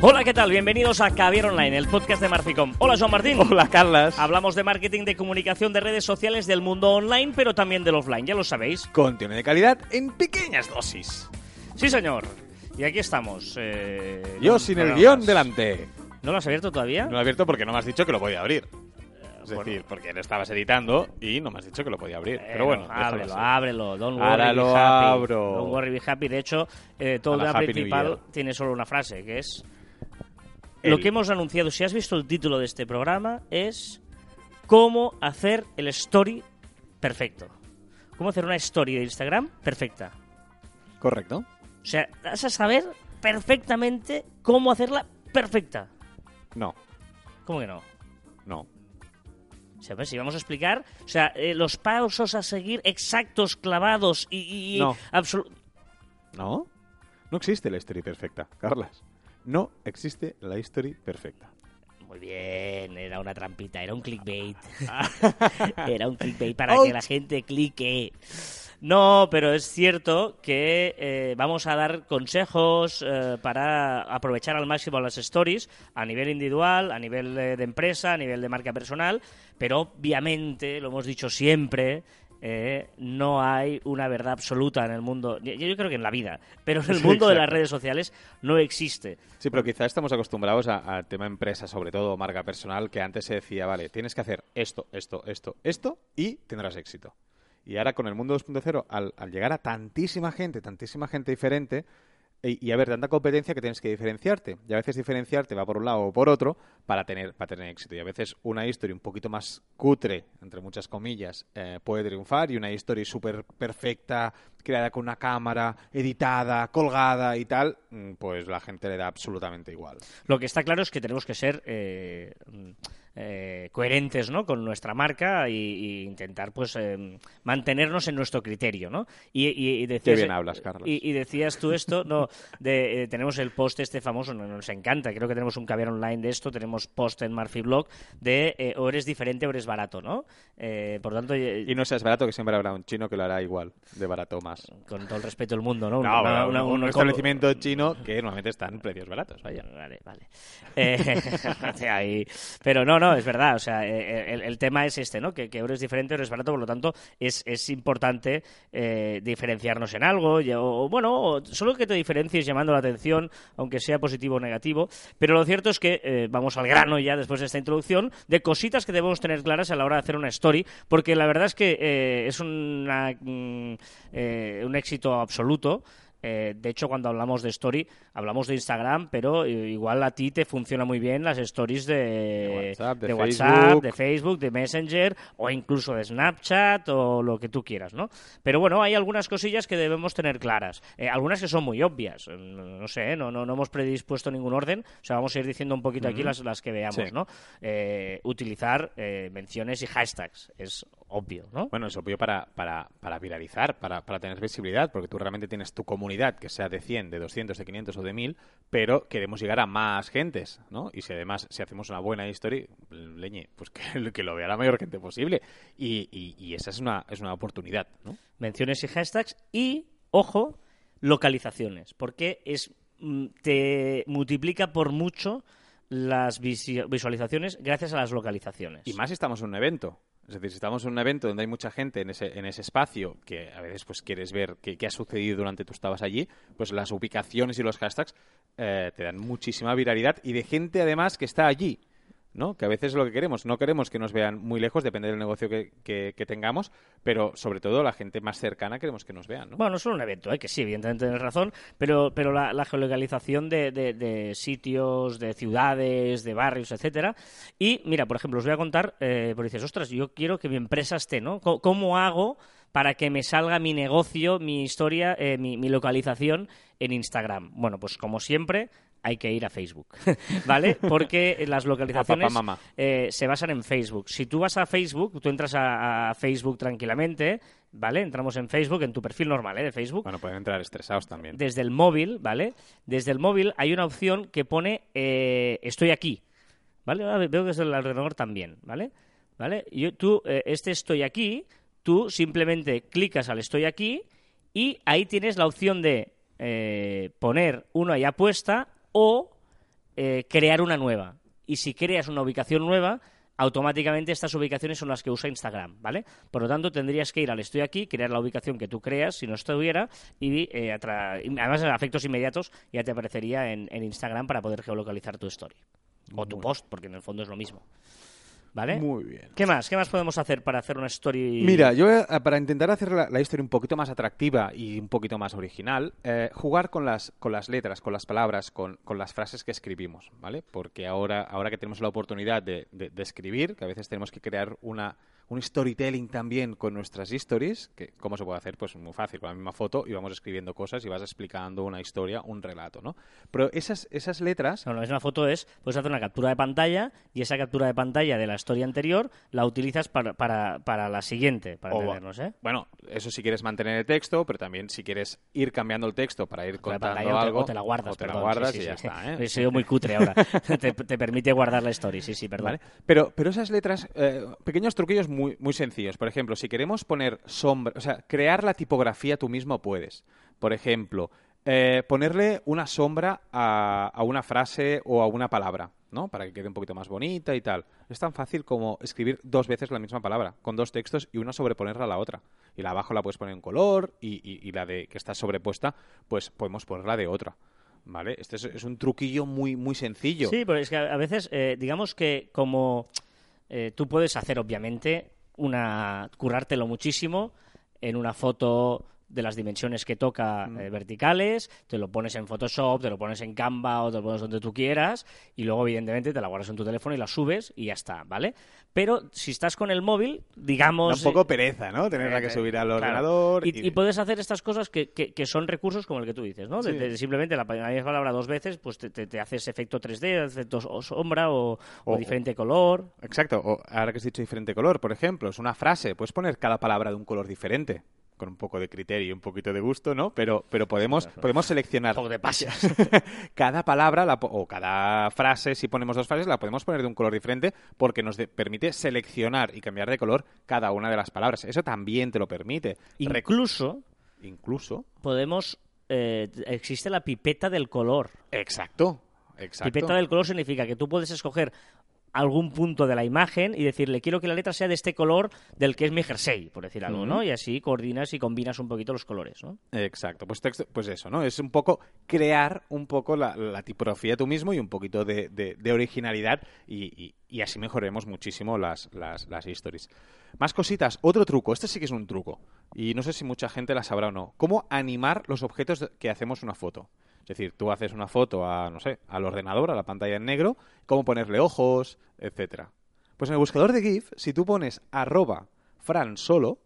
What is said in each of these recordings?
Hola, ¿qué tal? Bienvenidos a Caviar Online, el podcast de Marficom. Hola, Joan Martín. Hola, Carlas. Hablamos de marketing, de comunicación, de redes sociales, del mundo online, pero también del offline, ya lo sabéis. Contenido de calidad en pequeñas dosis. Sí, señor. Y aquí estamos. eh, Yo sin el guion delante. ¿No lo has abierto todavía? No lo he abierto porque no me has dicho que lo podía abrir. Es bueno. decir, porque lo estabas editando y no me has dicho que lo podía abrir. Pero bueno, ábrelo, ábrelo. Don't Ahora worry, lo be happy. abro. Don't worry, be happy. De hecho, eh, todo el principal tiene solo una frase, que es... El- Lo que hemos anunciado, si has visto el título de este programa, es cómo hacer el story perfecto. Cómo hacer una story de Instagram perfecta. Correcto. O sea, vas a saber perfectamente cómo hacerla perfecta. No, ¿Cómo que no? no. O sea, pues, si vamos a explicar, o sea, eh, los pasos a seguir exactos, clavados y, y No. ¿No? No existe la historia perfecta, Carlas. No existe la historia perfecta. Muy bien, era una trampita, era un clickbait. era un clickbait para que la gente clique. No, pero es cierto que eh, vamos a dar consejos eh, para aprovechar al máximo las stories a nivel individual, a nivel de empresa, a nivel de marca personal, pero obviamente, lo hemos dicho siempre, eh, no hay una verdad absoluta en el mundo, yo, yo creo que en la vida, pero en el Sí, mundo de las redes sociales no existe. Sí, pero quizá estamos acostumbrados a- al tema empresa, sobre todo marca personal, que antes se decía, vale, tienes que hacer esto, esto, esto, esto y tendrás éxito. Y ahora con el mundo 2.0, al, al llegar a tantísima gente, tantísima gente diferente, y, y haber tanta competencia que tienes que diferenciarte. Y a veces diferenciarte va por un lado o por otro para tener, para tener éxito. Y a veces una historia un poquito más cutre, entre muchas comillas, eh, puede triunfar y una historia súper perfecta, creada con una cámara, editada, colgada y tal, mm, pues la gente le da absolutamente igual. Lo que está claro es que tenemos que ser eh, eh, coherentes ¿no? con nuestra marca y, y intentar pues eh, mantenernos en nuestro criterio. ¿no? Y, y- y decías, Qué bien hablas, Carlos. Y, y decías tú esto, no, de, eh, tenemos el post este famoso, no- nos encanta, creo que tenemos un caviar online de esto, tenemos post en Marfi Blog de o eres diferente o eres barato, ¿no? Por tanto, Y no seas barato, que siempre habrá un chino que lo hará igual, de barato más. con todo el respeto del mundo, ¿no? No, Una- un- una- un, un- establecimiento chino que normalmente está en precios baratos, vaya. Vale, vale. Eh, ahí- Pero no, no, es verdad. O sea, eh, el, el tema es este, ¿no? Que, que euro es diferente, euro es barato, por lo tanto, es, es importante eh, diferenciarnos en algo. y- O, o, bueno, o solo que te diferencies llamando la atención, aunque sea positivo o negativo. Pero lo cierto es que eh, vamos al grano ya después de esta introducción de cositas que debemos tener claras a la hora de hacer una story, porque la verdad es que eh, es una, mm, eh, un éxito absoluto. Eh, de hecho, cuando hablamos de story, hablamos de Instagram, pero igual a ti te funciona muy bien las stories de, De WhatsApp, de WhatsApp, Facebook. de Facebook, de Messenger o incluso de Snapchat o lo que tú quieras, ¿no? Pero bueno, hay algunas cosillas que debemos tener claras. Eh, algunas que son muy obvias. Eh, No, no sé, no, no, no hemos predispuesto ningún orden. O sea, vamos a ir diciendo un poquito aquí las, las que veamos, Sí. ¿no? Eh, utilizar eh, menciones y hashtags. Es obvio, ¿no? Bueno, es obvio para, para, para viralizar, para, para tener visibilidad, porque tú realmente tienes tu comunidad, que sea de 100, de 200, de 500 o de 1000, pero queremos llegar a más gentes, ¿no? Y si además, si hacemos una buena historia, leñe, pues que, que lo vea la mayor gente posible. Y, y, y esa es una, es una oportunidad, ¿no? menciones y hashtags y, ojo, localizaciones, porque es mm, te multiplica por mucho las visualizaciones gracias a las localizaciones. Y más si estamos en un evento. Es decir, si estamos en un evento donde hay mucha gente en ese, en ese espacio, que a veces pues quieres ver qué, ha sucedido durante tú estabas allí, pues las ubicaciones y los hashtags eh, te dan muchísima viralidad y de gente además que está allí. ¿No? Que a veces es lo que queremos. No queremos que nos vean muy lejos, depende del negocio que, que- tengamos, pero sobre todo la gente más cercana queremos que nos vean, ¿no? Bueno, solo un evento, ¿eh? que sí, evidentemente tienes razón, pero, pero la, la geolocalización de, de- sitios, de ciudades, de barrios, etcétera. Y mira, por ejemplo, os voy a contar, eh, porque dices, ostras, yo quiero que mi empresa esté, ¿no? ¿Cómo hago para que me salga mi negocio, mi historia, eh, mi localización en Instagram? Bueno, pues como siempre, hay que ir a Facebook, ¿vale? Porque las localizaciones papá, eh, se basan en Facebook. Si tú vas a Facebook, tú entras a, a Facebook tranquilamente, ¿vale? Entramos en Facebook, en tu perfil normal, ¿eh? De Facebook. Bueno, pueden entrar estresados también. Desde el móvil, ¿vale? Desde el móvil hay una opción que pone eh, estoy aquí, ¿vale? Ahora veo que es el ordenador también, ¿vale? ¿Vale? Yo, tú, eh, este estoy aquí, tú simplemente clicas al estoy aquí y ahí tienes la opción de poner una ya puesta o eh, crear una nueva. Y si creas una ubicación nueva, automáticamente estas ubicaciones son las que usa Instagram, ¿vale? Por lo tanto, tendrías que ir al estoy aquí, crear la ubicación que tú creas, si no estuviera, y eh, además en efectos inmediatos ya te aparecería en, en Instagram para poder geolocalizar tu story. O tu post, porque en el fondo es lo mismo. ¿Vale? Muy bien. ¿Qué más? ¿Qué más podemos hacer para hacer una story? Mira, yo para intentar hacer la, la historia un poquito más atractiva y un poquito más original, eh, jugar con las, con las letras, con las palabras, con, con las frases que escribimos, ¿vale? Porque ahora, ahora que tenemos la oportunidad de, de- de escribir, que a veces tenemos que crear una, un storytelling también con nuestras stories, que ¿cómo se puede hacer? Pues muy fácil, con la misma foto y vamos escribiendo cosas y vas explicando una historia, un relato, ¿no? Pero esas, esas letras... No, la misma foto es, puedes hacer una captura de pantalla y esa captura de pantalla de la historia anterior la utilizas para, para, para la siguiente, para entendernos, ¿eh? Bueno, eso si quieres mantener el texto, pero también si quieres ir cambiando el texto para ir La contando pantalla algo... o te la guardas, o te la perdón, guardas sí, sí, y ya está, ¿eh? He sido muy cutre ahora. te, te permite guardar la story, sí, sí, perdón. ¿Vale? Pero, pero esas letras, eh, pequeños truquillos muy, muy sencillos. Por ejemplo, si queremos poner sombra, o sea, crear la tipografía tú mismo puedes. Por ejemplo, eh, ponerle una sombra a, a una frase o a una palabra, ¿no? Para que quede un poquito más bonita y tal. Es tan fácil como escribir dos veces la misma palabra, con dos textos y una sobreponerla a la otra. Y la abajo la puedes poner en color y, y- la de que está sobrepuesta, pues podemos ponerla de otra. ¿Vale? Este es, un truquillo muy, muy sencillo. Sí, pero es que a veces, eh, digamos que como eh, tú puedes hacer, obviamente, una currártelo muchísimo en una foto de las dimensiones que toca eh, verticales, te lo pones en Photoshop, te lo pones en Canva o te lo pones donde tú quieras y luego evidentemente te la guardas en tu teléfono y la subes y ya está, ¿vale? Pero si estás con el móvil, Da digamos... un poco eh, pereza, ¿no? Tenerla que eh, subir al claro. ordenador. Y, y puedes hacer estas cosas que, que- que son recursos como el que tú dices, ¿no? De- Sí. de simplemente la, misma palabra dos veces, pues te, te- te haces efecto 3D, efecto o sombra o, o O- diferente color. Exacto. O ahora que has dicho diferente color, por ejemplo, es una frase. Puedes poner cada palabra de un color diferente. Con un poco de criterio y un poquito de gusto, ¿no? Pero, pero podemos, podemos seleccionar. Cada palabra la o cada frase, si ponemos dos frases, la podemos poner de un color diferente porque nos de- permite seleccionar y cambiar de color cada una de las palabras. Eso también te lo permite. Incluso Incluso. podemos... eh, existe la pipeta del color. Exacto. Exacto. Pipeta del color significa que tú puedes escoger algún punto de la imagen y decirle quiero que la letra sea de este color del que es mi jersey, por decir algo, ¿no? Y así coordinas y combinas un poquito los colores, ¿no? Exacto, pues, texto- pues eso, ¿no? Es un poco crear un poco la, la tipografía tú mismo y un poquito de, de- de originalidad y, y- y así mejoraremos muchísimo las, las, las stories. Más cositas, otro truco, este sí que es un truco y no sé si mucha gente la sabrá o no. ¿Cómo animar los objetos que hacemos una foto? Es decir, tú haces una foto a, no sé, al ordenador, a la pantalla en negro, cómo ponerle ojos, etcétera. Pues en el buscador de GIF, si tú pones arroba Fran solo,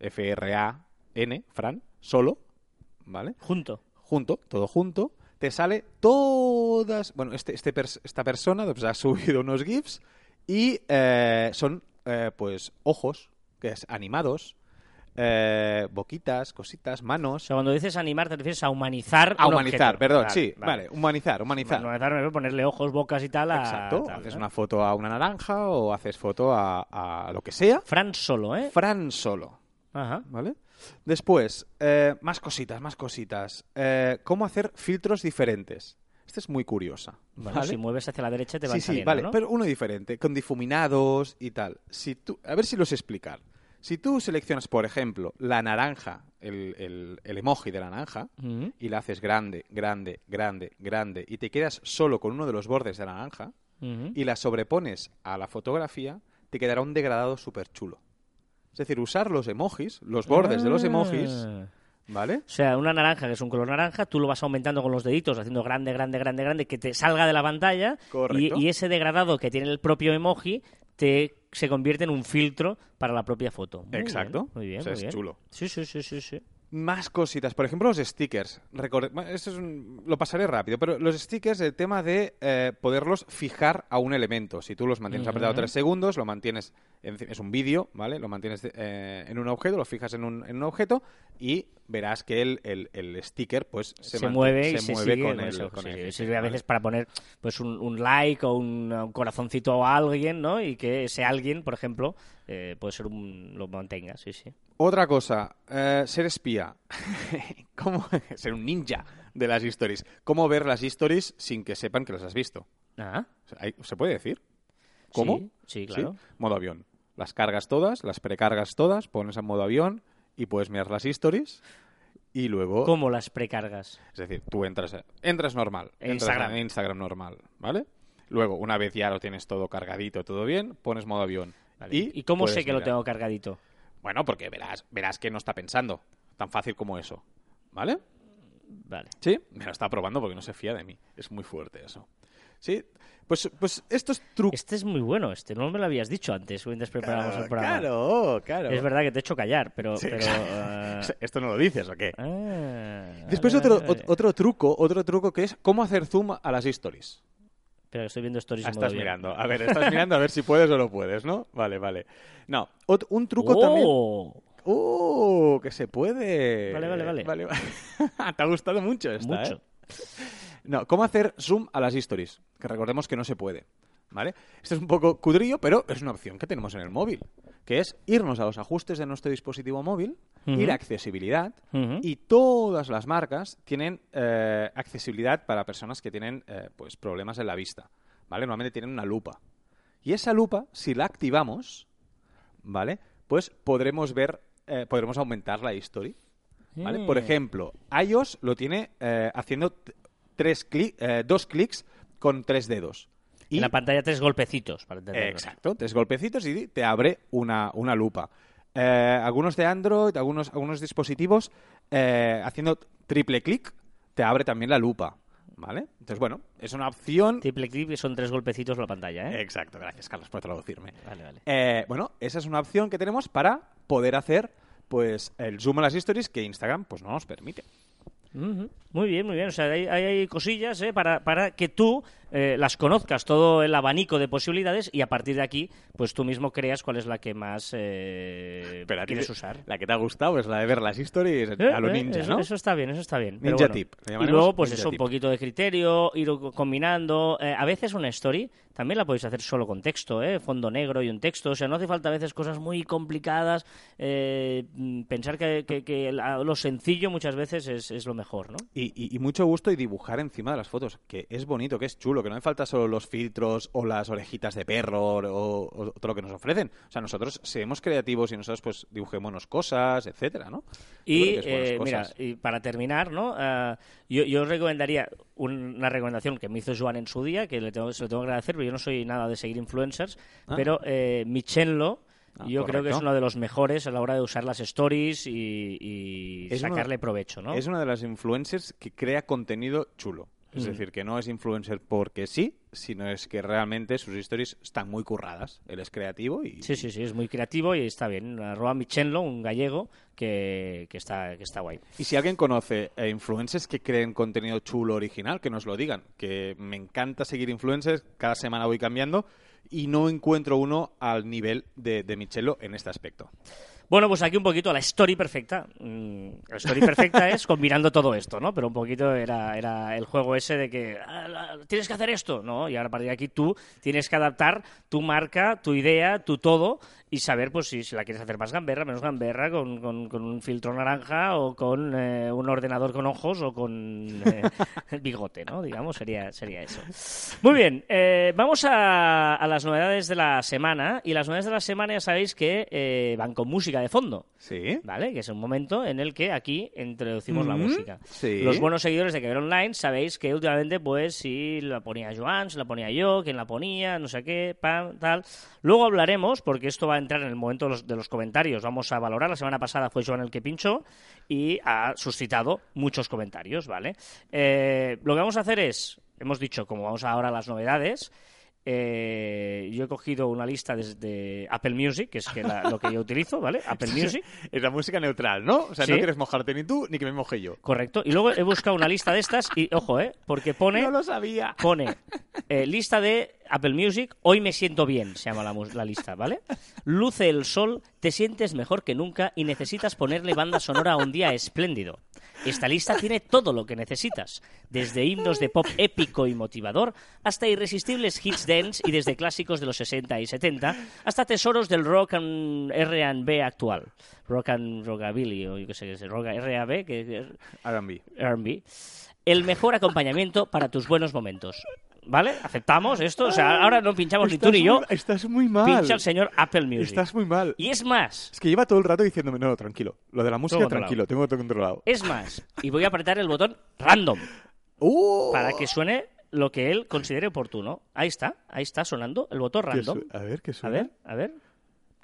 F-R-A-N, Fran, solo, ¿vale? Junto. Junto, todo junto, te sale todas. Bueno, este, este pers- esta persona pues, ha subido unos GIFs y eh, son, eh, pues, ojos, que es animados, eh, boquitas, cositas, O manos. sea, cuando dices animar te refieres a humanizar A humanizar, objeto. perdón, Vale, sí, vale. humanizar, humanizar. Humanizar me ponerle ojos, bocas y tal a... Exacto, tal, haces una foto a una naranja o haces foto a, a lo que sea. Fran solo, ¿eh? Fran solo. Ajá. ¿Vale? Después, eh, más cositas, más cositas. Eh, ¿Cómo hacer filtros diferentes? Esta es muy curiosa. Bueno, ¿vale? si mueves hacia la derecha te van sí, sí, saliendo, vale, ¿no? pero uno diferente, con difuminados y tal. Si tú, a ver si los explicar. Si tú seleccionas, por ejemplo, la naranja, el, el- el emoji de la naranja, y la haces grande, grande, grande, grande, y te quedas solo con uno de los bordes de la naranja, y la sobrepones a la fotografía, te quedará un degradado súper chulo. Es decir, usar los emojis, los bordes de los emojis, Ah. ¿vale? O sea, una naranja que es un color naranja, tú lo vas aumentando con los deditos, haciendo grande, grande, grande, grande, que te salga de la pantalla. Y ese degradado que tiene el propio emoji te se convierte en un filtro para la propia foto. Muy Exacto. bien, muy bien, O sea, muy es bien. chulo. Sí, sí, sí, sí, sí. Más cositas, por ejemplo los stickers. Bueno, esto es un- lo pasaré rápido, pero los stickers, el tema de eh, poderlos fijar a un elemento. Si tú los mantienes apretado Ujú. tres segundos, lo mantienes, en- es un vídeo, ¿vale? Lo mantienes eh, en un objeto, lo fijas en un, en un objeto y verás que el, el- el sticker pues se, se, mueve y se se mueve sigue con con el, eso, con sí, el sí. GIF, Sirve a veces para poner pues un, un like o un, un corazoncito a alguien, ¿no? Y que ese alguien, por ejemplo, eh, puede ser un lo mantenga, sí, sí. Otra cosa, eh, ser espía. ¿Cómo? ser un ninja. de las stories. ¿Cómo ver las stories sin que sepan que las has visto? Ah, ¿Se puede decir? ¿Cómo? Sí, sí, claro. Modo avión. Las cargas todas, las precargas todas, pones en modo avión y puedes mirar las stories y luego... ¿Cómo las precargas? Es decir, tú entras, entras normal. En entras Instagram. en Instagram normal, ¿vale? Luego, una vez ya lo tienes todo cargadito, todo bien, pones modo avión. Vale. Y, ¿Y cómo sé que lo tengo cargadito? Bueno, porque verás, verás que no está pensando. Tan fácil como eso. ¿Vale? Vale. Sí, me lo está probando porque no se fía de mí. Es muy fuerte eso. Sí, pues, pues estos trucos... Este es muy bueno, este. No me lo habías dicho antes mientras preparábamos el programa. claro, claro. Es verdad que te he hecho callar, pero... Sí, pero claro. ah, ¿Esto no lo dices o qué? ah, Después vale, otro, vale, otro truco, otro truco que es cómo hacer zoom a las stories. Pero estoy viendo stories Ah, estás avión. mirando. A ver, estás mirando a ver si puedes o no puedes, ¿no? Vale, vale. No, un truco también... ¡Oh! ¡Uh! Que se puede. Vale, vale, vale. vale. Te ha gustado mucho esta, Mucho. ¿eh? No, ¿cómo hacer zoom a las stories? Que recordemos que no se puede. ¿Vale? Esto es un poco cudrillo, pero es una opción que tenemos en el móvil. Que es irnos a los ajustes de nuestro dispositivo móvil, Ujú. ir a accesibilidad, y todas las marcas tienen eh, accesibilidad para personas que tienen eh, pues problemas en la vista. ¿Vale? Normalmente tienen una lupa. Y esa lupa, si la activamos, ¿vale? Pues podremos ver, eh, podremos aumentar la history. ¿vale? Por ejemplo, iOS lo tiene eh, haciendo tres cli- eh, dos clics con tres dedos. Y, En la pantalla tres golpecitos, para entenderlo. exacto, tres golpecitos y te abre una, una lupa. Eh, algunos de Android, algunos, algunos dispositivos, eh, haciendo triple clic, te abre también la lupa. ¿Vale? Entonces, bueno, es una opción. Triple clip que son tres golpecitos la pantalla, ¿eh? Exacto, gracias Carlos por traducirme. Vale, vale. Eh, bueno, esa es una opción que tenemos para poder hacer pues el zoom a las stories que Instagram pues no nos permite. Muy bien, muy bien. O sea, hay- hay cosillas ¿eh? para, para que tú eh, las conozcas, todo el abanico de posibilidades, y a partir de aquí, pues tú mismo creas cuál es la que más eh, Pero quieres usar. La que te ha gustado es la de ver las stories Eh, a lo eh, ninja, eso, ¿no? eso está bien, eso está bien. Ninja bueno. tip, Y luego, pues eso, un poquito de criterio, ir co- combinando. A veces una story también la podéis hacer solo con texto, ¿eh? Fondo negro y un texto. O sea, no hace falta a veces cosas muy complicadas. pensar que, que- lo sencillo muchas veces es, es lo mejor, ¿no? Y, y- y mucho gusto y dibujar encima de las fotos, que es bonito, que es chulo, que no hace falta solo los filtros o las orejitas de perro o, o todo lo que nos ofrecen. O sea, nosotros seamos creativos y nosotros pues dibujémonos cosas, etcétera, ¿no? Y eh, mira, y para terminar, ¿no? Ah, yo, recomendaría un- una recomendación que me hizo Joan en su día, que le tengo, se lo tengo que agradecer, pero yo no soy nada de seguir influencers, Ah. pero eh, Michenlo, Ah, yo creo que es uno de los mejores a la hora de usar las stories y, sacarle provecho, ¿no? Es una de las influencers que crea contenido chulo. Es Mm. decir, que no es influencer porque sí, sino es que realmente sus stories están muy curradas. Él es creativo y... Sí, sí, sí, es muy creativo y está bien. Arroba Michenlo, un gallego que, que está, que está guay. Y si alguien conoce eh, influencers que creen contenido chulo original, que nos lo digan. Que me encanta seguir influencers, cada semana voy cambiando y no encuentro uno al nivel de, de Michelo en este aspecto. Bueno, pues aquí un poquito la story perfecta. Mm, La story perfecta es combinando todo esto, ¿no? Pero un poquito era, era el juego ese de que "Ah, tienes que hacer esto, ¿no? Y ahora a partir de aquí tú tienes que adaptar tu marca, tu idea, tu todo y saber pues si, si la quieres hacer más gamberra, menos gamberra, con, con- con un filtro naranja o con eh, un ordenador con ojos o con eh, bigote, ¿no? Digamos, sería, sería eso. Muy bien, eh, vamos a, a las novedades de la semana y las novedades de la semana ya sabéis que eh, van con música de fondo. ¿Sí? ¿Vale? Que es un momento en el que aquí introducimos la música. sí. Los buenos seguidores de Caber Online sabéis que últimamente, pues, si la ponía Joan, si la ponía yo, quién la ponía, no sé qué, pam, tal. Luego hablaremos, porque esto va a entrar en el momento de los, de los comentarios. Vamos a valorar. La semana pasada fue Joan el que pinchó y ha suscitado muchos comentarios, ¿vale? Eh, lo que vamos a hacer es, hemos dicho, como vamos ahora a las novedades, eh, yo he cogido una lista desde Apple Music, que es que la- lo que yo utilizo, ¿vale? Apple Music. Es la música neutral, ¿no? O sea, Sí. no quieres mojarte ni tú ni que me moje yo. Correcto. Y luego he buscado una lista de estas y, ojo, ¿eh? Porque pone, No lo sabía. pone eh, lista de Apple Music, hoy me siento bien, se llama la lista, ¿vale? Luce el sol, te sientes mejor que nunca y necesitas ponerle banda sonora a un día espléndido. Esta lista tiene todo lo que necesitas, desde himnos de pop épico y motivador hasta irresistibles hits dance y desde clásicos de los 60 y 70 hasta tesoros del rock and R&B actual, rock and rockabilly o yo qué sé, sé, rock R&B, que. R&B. El mejor acompañamiento para tus buenos momentos. ¿Vale? ¿Aceptamos esto? O sea, ahora no pinchamos ni tú ni yo. Estás muy mal. Pincha el señor Apple Music. Estás muy mal. Y es más, Es que lleva todo el rato diciéndome, no, no, tranquilo. Lo de la música, tranquilo, tengo todo controlado. es más. Y voy a apretar el botón random ¡Uh! para que suene lo que él considere oportuno. Ahí está, ahí está sonando el botón ¿Qué random. A ver, ¿qué A suena? ver, a ver.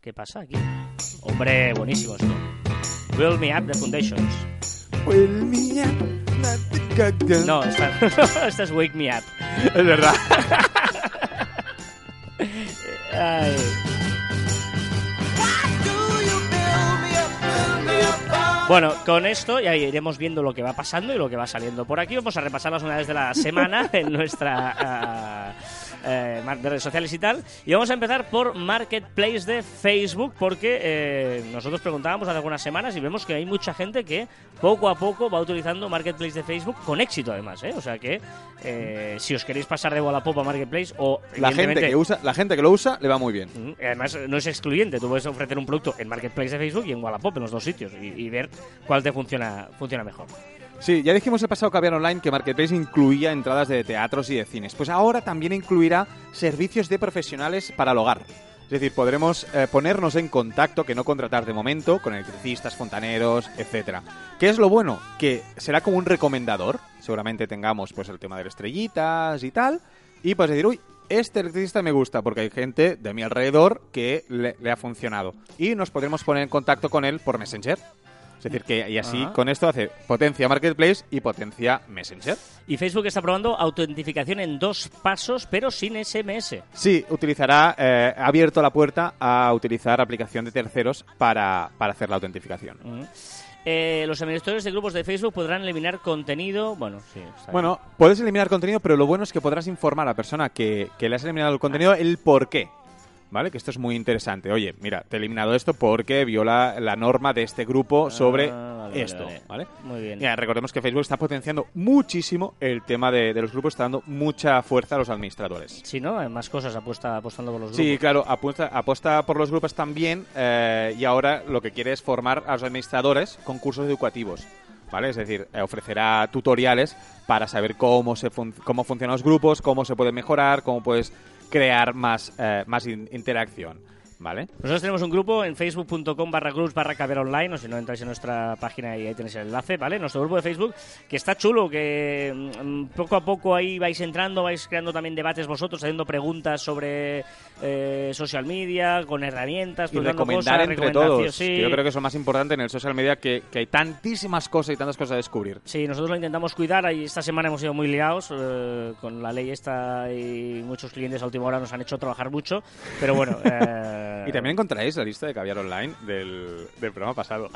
¿Qué pasa aquí? Hombre, buenísimo esto. Build Me Up The Foundations. Well, mía, la No, esta, esta es Wake Me Up. Es verdad. Ay. Bueno, con esto ya iremos viendo lo que va pasando y lo que va saliendo por aquí. Vamos a repasar las unidades de la semana en nuestra ah, eh, de redes sociales y tal. Y vamos a empezar por Marketplace de Facebook, porque eh, nosotros preguntábamos hace algunas semanas y vemos que hay mucha gente que poco a poco va utilizando Marketplace de Facebook con éxito, además. ¿eh? O sea que eh, si os queréis pasar de Wallapop a Marketplace o La gente, que usa, la gente que lo usa le va muy bien. Mm, y Además, no es excluyente. Tú puedes ofrecer un producto en Marketplace de Facebook y en Wallapop, en los dos sitios, y, y ver cuál te funciona, funciona mejor. Sí, ya dijimos el pasado Caviar Online que Marketplace incluía entradas de teatros y de cines. Pues ahora también incluirá servicios de profesionales para el hogar. Es decir, podremos eh, ponernos en contacto, que no contratar de momento, con electricistas, fontaneros, etcétera. ¿Qué es lo bueno? Que será como un recomendador. Seguramente tengamos pues el tema de las estrellitas y tal. Y pues decir, uy, este electricista me gusta porque hay gente de mi alrededor que le, le ha funcionado. Y nos podremos poner en contacto con él por Messenger. Es decir, que y así Ajá. con esto hace potencia Marketplace y potencia Messenger. Y Facebook está probando autentificación en dos pasos, pero sin SMS. Sí, utilizará, eh, ha abierto la puerta a utilizar aplicación de terceros para, para hacer la autentificación. Mm. Eh, los administradores de grupos de Facebook podrán eliminar contenido. Bueno, sí. está Bueno, puedes eliminar contenido, pero lo bueno es que podrás informar a la persona que, que le has eliminado el contenido el por qué. ¿Vale? Que esto es muy interesante. Oye, mira, te he eliminado esto porque viola la norma de este grupo sobre Ah, vale, esto. vale. ¿Vale? Muy bien. Mira, recordemos que Facebook está potenciando muchísimo el tema de, de los grupos, está dando mucha fuerza a los administradores. Sí, ¿no? Hay más cosas apuesta, apostando por los Sí, grupos. claro, apuesta, apuesta por los grupos también eh, y ahora lo que quiere es formar a los administradores con cursos educativos. ¿Vale? Es decir, eh, ofrecerá tutoriales para saber cómo, se fun- cómo funcionan los grupos, cómo se puede mejorar, cómo puedes crear más, eh, más in- interacción. ¿Vale? Nosotros tenemos un grupo en facebook.com barra groups barra caber online, o si no entráis en nuestra página y ahí tenéis el enlace, ¿vale? Nuestro grupo de Facebook, que está chulo, que mm, poco a poco ahí vais entrando, vais creando también debates vosotros, haciendo preguntas sobre eh, social media, con herramientas, Y recomendar cosas, entre todos. sí. que yo creo que es lo más importante en el social media, que, que hay tantísimas cosas y tantas cosas a descubrir. Sí, nosotros lo intentamos cuidar y esta semana hemos sido muy liados eh, con la ley esta y muchos clientes a última hora nos han hecho trabajar mucho, pero bueno... eh, Y también encontraréis la lista de caviar online del, del programa pasado.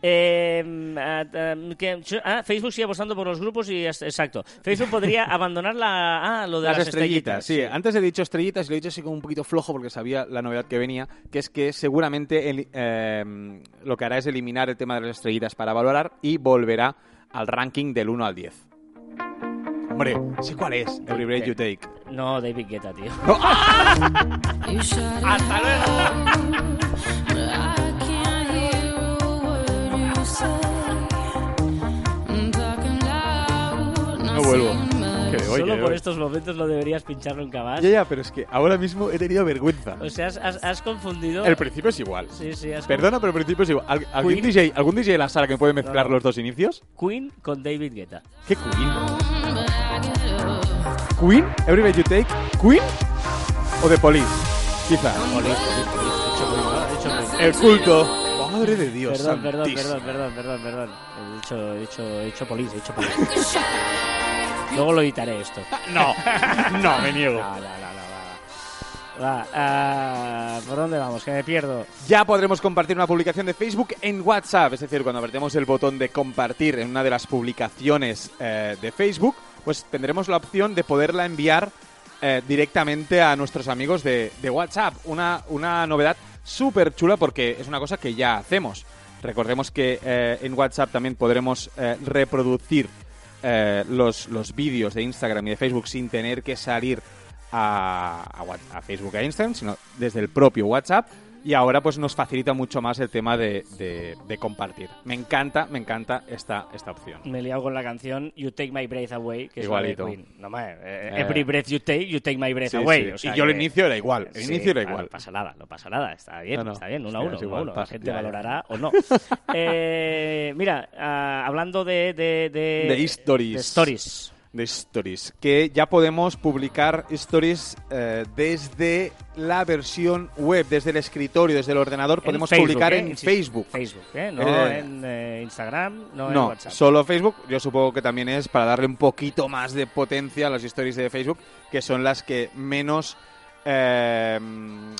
Eh, ah, ah, que- ah, Facebook sigue apostando por los grupos y exacto. Facebook podría abandonar la, ah, lo de las, las estrellitas, sí. Antes he dicho estrellitas y lo he dicho así como un poquito flojo porque sabía la novedad que venía, que es que seguramente el- eh, lo que hará es eliminar el tema de las estrellitas para valorar y volverá al ranking del 1 al 10. Hombre, sé cuál es. Every breath you take. No, David Guetta, tío. Hasta luego. No vuelvo. Que me voy, Solo que por voy. estos momentos no deberías pincharlo en cabal. Ya, ya, pero es que ahora mismo he tenido vergüenza. O sea, has, has- has confundido... El principio es igual. Sí, sí, has Perdona, pero el principio es igual. ¿Al- ¿Algún Queen. DJ, ¿Algún DJ de la sala que me puede mezclar los dos inicios? Queen con David Guetta. ¿Qué Queen? ¿Queen? ¿Every breath you take? ¿Queen? ¿O The Police? Quizá. Police, Police, Police. El culto. Madre de Dios. Perdón, perdón, perdón, perdón, perdón, perdón. He dicho, he dicho, he dicho Police, he dicho Police. Luego lo editaré esto. No, no, me niego. No, no, no, va. Ah, ¿por dónde vamos? Que me pierdo. Ya podremos compartir una publicación de Facebook en WhatsApp. Es decir, cuando apretemos el botón de compartir en una de las publicaciones eh, de Facebook, pues tendremos la opción de poderla enviar eh, directamente a nuestros amigos de, WhatsApp. Una, una novedad súper chula porque es una cosa que ya hacemos. Recordemos que eh, en WhatsApp también podremos eh, reproducir los, los vídeos de Instagram y de Facebook sin tener que salir a, a Facebook e Instagram, sino desde el propio WhatsApp. Y ahora pues nos facilita mucho más el tema de, de- de compartir. Me encanta, me encanta esta, esta opción. Me he liado con la canción You Take My Breath Away, que es de. Queen. No, me, eh, Eh. every breath you take, you take my breath Sí, away. sí. O sea y yo que- inicio era igual. El Sí, inicio era igual. No pasa nada, no pasa nada. Está bien, No, no. está bien. Uno a uno, uno uno. La gente ya, ya. valorará o no. Eh, mira, ah, hablando de... De, de, De stories. de stories. De stories, que ya podemos publicar stories eh, desde la versión web, desde el escritorio, desde el ordenador, En podemos Facebook, publicar ¿eh? en Facebook. Facebook, ¿eh? No Eh, en Instagram, no, en WhatsApp. solo Facebook. Yo supongo que también es para darle un poquito más de potencia a las stories de Facebook, que son las que menos eh,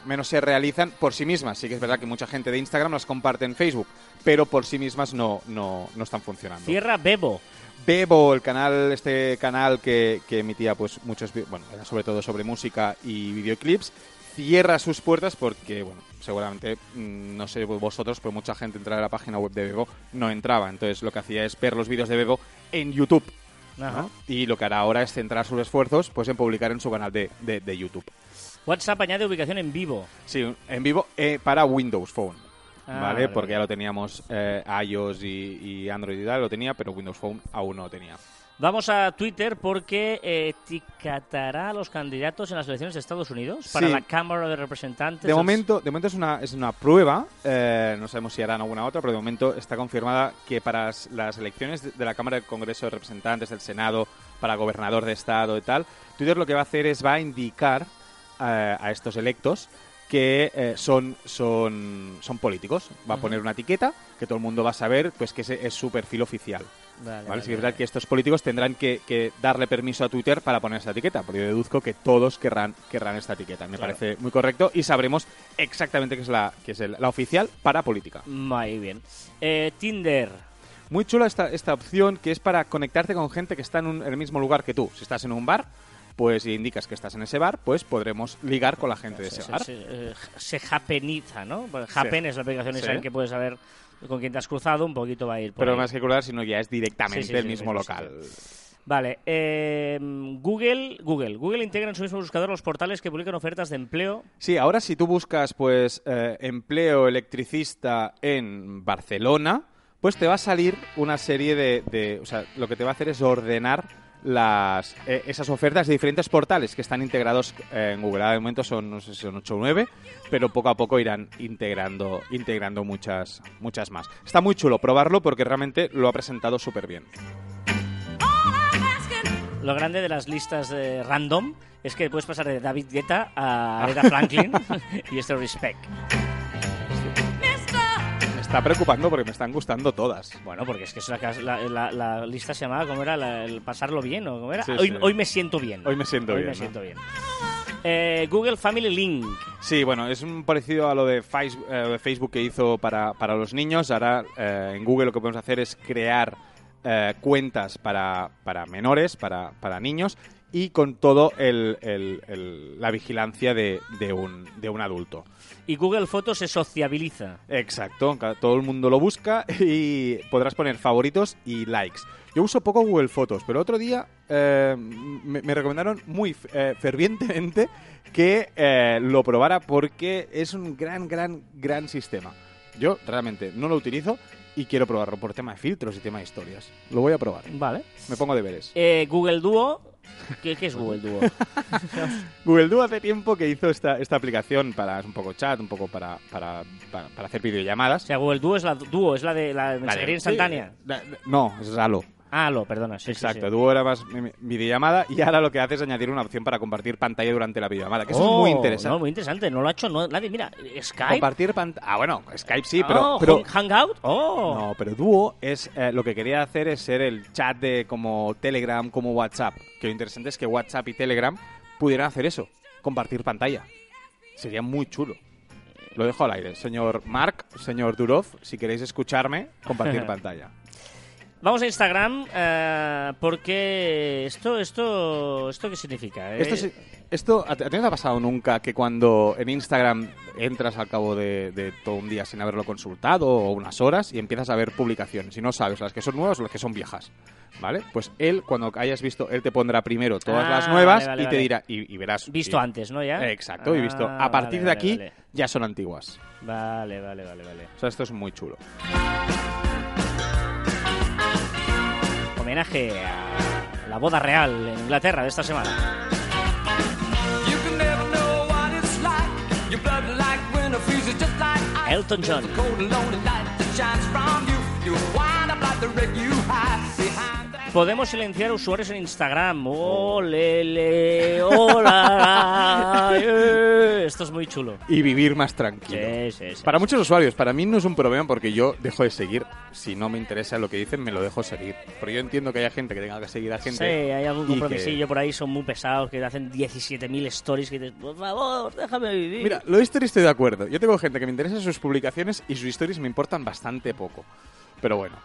menos se realizan por sí mismas. Sí que es verdad que mucha gente de Instagram las comparte en Facebook, pero por sí mismas no, no, no están funcionando. Cierra Bebo. Bebo, el canal, este canal que, que emitía pues muchos, bueno, era sobre todo sobre música y videoclips, cierra sus puertas porque, bueno, seguramente, mm, no sé vosotros, pero mucha gente entraba a la página web de Bebo no entraba. Entonces lo que hacía es ver los vídeos de Bebo en YouTube. ¿no? Ajá. Y lo que hará ahora es centrar sus esfuerzos pues en publicar en su canal de, de- de YouTube. WhatsApp añade ubicación en vivo. Sí, en vivo eh, para Windows Phone. Ah, ¿Vale? vale, Porque ya lo teníamos eh, iOS y, y Android y tal, lo tenía, pero Windows Phone aún no lo tenía. Vamos a Twitter porque eh, etiquetará a los candidatos en las elecciones de Estados Unidos para Sí. la Cámara de Representantes. De momento, de momento es una, es una prueba, eh, no sabemos si harán alguna otra, pero de momento está confirmada que para las elecciones de- de la Cámara del Congreso de Representantes, del Senado, para gobernador de Estado y tal, Twitter lo que va a hacer es va a indicar eh, a estos electos que eh, son, son, son políticos. Va a poner una etiqueta que todo el mundo va a saber pues que ese es su perfil oficial. Vale, ¿vale? vale, Sí es verdad que estos políticos tendrán que, que darle permiso a Twitter para poner esa etiqueta, porque yo deduzco que todos querrán, querrán esta etiqueta. Me Claro. parece muy correcto y sabremos exactamente qué es la, qué es el- la oficial para política. Muy bien. Eh, Tinder. Muy chula esta, esta opción que es para conectarte con gente que está en, un- en el mismo lugar que tú. Si estás en un bar, pues y indicas que estás en ese bar, pues podremos ligar con la gente de se, ese bar. se- eh, se japeniza, ¿no? Pues Happen es la aplicación esa Sí. en que puedes saber con quién te has cruzado, un poquito va a ir por Pero ahí. más que cruzar, sino ya es directamente el mismo local. Vale, eh, Google, Google, Google integra en su mismo buscador los portales que publican ofertas de empleo. Sí, ahora si tú buscas pues eh, empleo electricista en Barcelona, pues te va a salir una serie de, de- o sea, lo que te va a hacer es ordenar las eh, esas ofertas de diferentes portales que están integrados eh, en Google. Ahora de momento son no sé si son 8 o 9, pero poco a poco irán integrando integrando muchas muchas más. Está muy chulo probarlo porque realmente lo ha presentado súper bien. Lo grande de las listas de random es que puedes pasar de David Guetta a Aretha Franklin y esto respect. Está preocupando porque me están gustando todas. Bueno, porque es que es la, la, la- lista se llamaba, ¿cómo era? La- el pasarlo bien, ¿o cómo era? Sí, hoy, sí. hoy me siento bien. Hoy me siento Hoy bien, me ¿no? siento bien. Eh, Google Family Link. Sí, bueno, es un parecido a lo de eh, Facebook que hizo para, para los niños. Ahora eh, en Google lo que podemos hacer es crear eh, cuentas para, para menores, para, para niños y con todo el, el- el- la vigilancia de, de un, de un adulto. Y Google Fotos se sociabiliza. Exacto, todo el mundo lo busca y podrás poner favoritos y likes. Yo uso poco Google Fotos, pero otro día eh, me, me recomendaron muy eh, fervientemente que eh, lo probara porque es un gran, gran, gran sistema. Yo realmente no lo utilizo y quiero probarlo por tema de filtros y tema de historias. Lo voy a probar. Vale. Me pongo deberes. Eh, Google Duo. ¿Qué, qué es Google Duo? Google Duo hace tiempo que hizo esta, esta aplicación para es un poco chat, un poco para, para, para, para hacer O videollamadas. sea, Google Duo es la Duo, es la de la mensajería instantánea. sí, eh, No, es Ralo. Ah, lo, perdona. Sí, sí, Exacto, sí. Duo era más mi- mi- videollamada y ahora lo que hace es añadir una opción para compartir pantalla durante la videollamada, que eso Oh, es muy interesante. No, muy interesante. No lo ha hecho no- nadie. Mira, Skype. Compartir pantalla... Ah, bueno, Skype sí, pero... Oh, pero Hangout. Oh. No, pero Duo es eh, lo que quería hacer es ser el chat de como Telegram, como WhatsApp. Que lo interesante es que WhatsApp y Telegram pudieran hacer eso, compartir pantalla. Sería muy chulo. Lo dejo al aire. Señor Mark, señor Durov, si queréis escucharme, compartir pantalla. Vamos a Instagram eh, porque esto, esto, esto qué significa. Eh, Esto, esto ¿a ti no te ha pasado nunca que cuando en Instagram entras al cabo de, de todo un día sin haberlo consultado o unas horas y empiezas a ver publicaciones y no sabes las que son nuevas o las que son viejas? ¿Vale? Pues él, cuando hayas visto, él te pondrá primero todas Ah, las nuevas vale, vale, y te vale. dirá, y, y verás. Visto y- antes, ¿no? Ya. Exacto, y visto. Ah, A partir de aquí ya son antiguas. vale, vale, vale. vale. O sea, esto es muy chulo. Homenaje a la boda real en Inglaterra de esta semana. Elton John. Podemos silenciar usuarios en Instagram. ¡Oh, lele! ¡Hola! eh. Esto es muy chulo. Y vivir más tranquilo. Sí, sí, sí. Para muchos usuarios, para mí no es un problema porque yo dejo de seguir. Si no me interesa lo que dicen, me lo dejo seguir. Pero yo entiendo que haya gente que tenga que seguir a Sí, gente. hay algún y que- compromisillo por ahí, son muy pesados, que hacen 17.000 stories que dices, por favor, déjame vivir. Mira, lo de stories estoy de acuerdo. Yo tengo gente que me interesa sus publicaciones y sus stories me importan bastante poco. Pero bueno.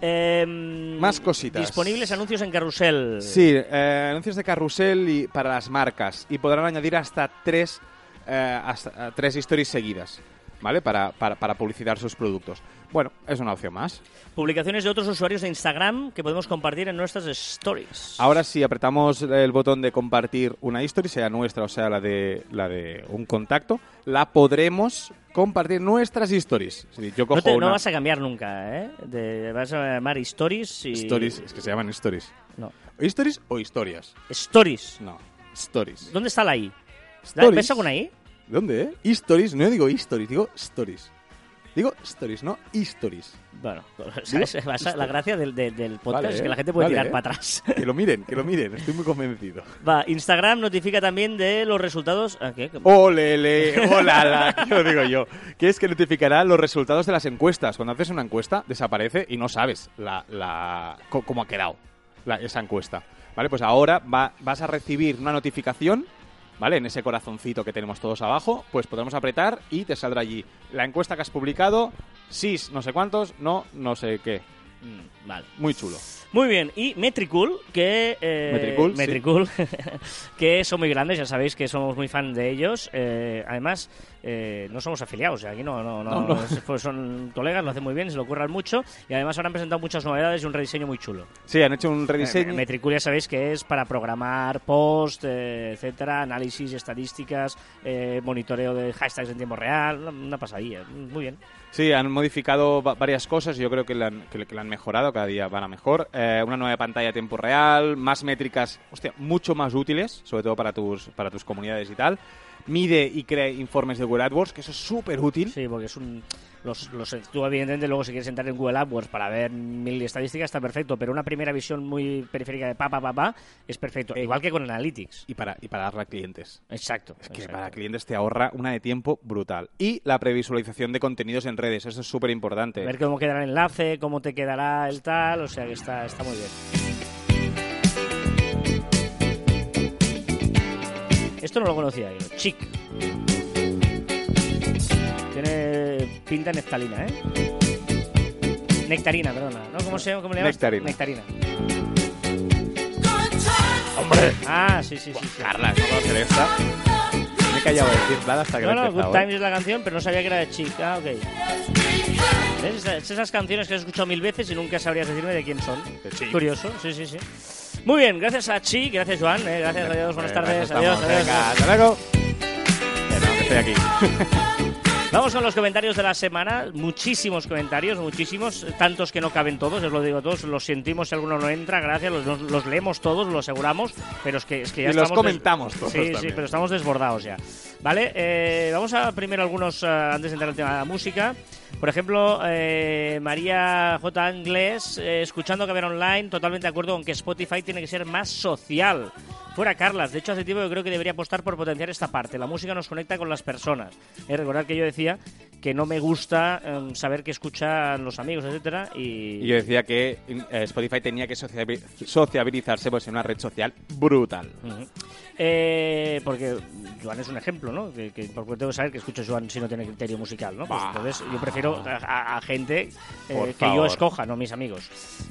Em, Más cositas. Disponibles anuncios en carrusel. Sí, eh, anuncios de carrusel y para las marcas. Y podrán añadir hasta tres, eh, hasta, eh, tres stories seguidas. ¿Vale? Para, para, para publicitar sus productos. Bueno, es una opción más. Publicaciones de otros usuarios de Instagram que podemos compartir en nuestras stories. Ahora si apretamos el botón de compartir una history, sea nuestra o sea la de, la de un contacto, la podremos compartir nuestras stories. Decir, yo cojo no, te- no una... vas a cambiar nunca, ¿eh? De- vas a llamar stories y... Stories, es que se llaman stories. No. ¿Stories o historias? Stories. No, stories. ¿Dónde está la I? ¿Ves alguna I? ¿Dónde, eh? Stories, no digo stories, digo stories. Digo stories, no stories. Bueno, la gracia del, del- del podcast Vale, es que ¿eh? la gente puede Vale, tirar ¿eh? para atrás. Que lo miren, que lo miren, estoy muy convencido. Va, Instagram notifica también de los resultados... ¿a qué? ¡Olele! ¡Hola! ¿Qué lo digo yo? Que es que notificará los resultados de las encuestas. Cuando haces una encuesta, desaparece y no sabes la, la, cómo ha quedado la- esa encuesta. ¿Vale? Pues ahora va- vas a recibir una notificación, ¿vale? En ese corazoncito que tenemos todos abajo, pues podremos apretar y te saldrá allí la encuesta que has publicado, sí, no sé cuántos, no, no sé qué. Mm, Vale. Muy chulo. Muy bien, y Metricool, que... eh, Metricool, sí. Metricool, que son muy grandes, ya sabéis que somos muy fan de ellos. Eh, además, eh, no somos afiliados, aquí no, no, no, No, no. pues son colegas, lo hacen muy bien, se lo curran mucho, y además ahora han presentado muchas novedades y un rediseño muy chulo. Sí, han hecho un Eh, rediseño. Metricool ya sabéis que es para programar post, eh, etcétera, análisis, estadísticas, eh, monitoreo de hashtags en tiempo real, una pasadilla, muy bien. Sí, han modificado va- varias cosas y yo creo que la han mejorado, cada día van a mejor. Eh, una nueva pantalla a tiempo real, más métricas, hostia, mucho más útiles, sobre todo para tus, para tus comunidades y tal. Mide y crea informes de Google AdWords, que eso es súper útil. Sí, porque es un. Los, los, tú, evidentemente, luego si quieres entrar en Google AdWords para ver mil estadísticas, está perfecto, pero una primera visión muy periférica de pa, pa, pa, pa, es perfecto. Igual que con Analytics. Y para, y para darle a clientes. Exacto. Es que exacto. para clientes te ahorra una de tiempo brutal. Y la previsualización de contenidos en redes, eso es súper importante. Ver cómo quedará el enlace, cómo te quedará el tal, o sea que está, está muy bien. Esto no lo conocía yo. Chic. Tiene pinta neftalina, ¿eh? Nectarina, perdona. ¿No? ¿Cómo se llama? ¿Cómo le llamas? Nectarina. Nectarina. ¡Hombre! Ah, sí, sí, sí. sí. Carla, no conocer esta. Me he callado de decir nada hasta que No, no, Good ¿eh? Times es la canción, pero no sabía que era de Chic. Ah, ok. ¿Ves? Esas- Esas canciones que has escuchado mil veces y nunca sabrías decirme de quién son. De Chic. Curioso, sí, sí, sí. Muy bien, gracias a Chic, gracias Joan, eh, gracias, adiós, buenas tardes, adiós, estamos, adiós. Venga, hasta luego. Bueno, estoy aquí. Vamos con los comentarios de la semana, muchísimos comentarios, muchísimos, tantos que no caben todos, os lo digo a todos, los sentimos si alguno no entra, gracias, los, los- los leemos todos, lo aseguramos, pero es que, es que ya Y los estamos des- comentamos todos Sí, sí, también. pero estamos desbordados ya. Vale, eh, vamos a primero algunos, eh, antes de entrar al tema de la música. Por ejemplo, eh, María J. Anglés, eh, escuchando ver online, totalmente de acuerdo con que Spotify tiene que ser más social. Fuera Carlas, de hecho hace tiempo que creo que debería apostar por potenciar esta parte. La música nos conecta con las personas. Eh, recordad que yo decía que no me gusta em, saber qué escuchan los amigos, etcétera, y, yo decía que eh, Spotify tenía que sociabi- sociabilizarse pues, en una red social brutal. Ujú. Eh, porque Joan es un ejemplo, ¿no? Que, que- porque tengo que saber que escucho Joan si no tiene criterio musical, ¿no? Pues entonces yo prefiero a, a- a gente eh, Por que yo escoja, no mis amigos,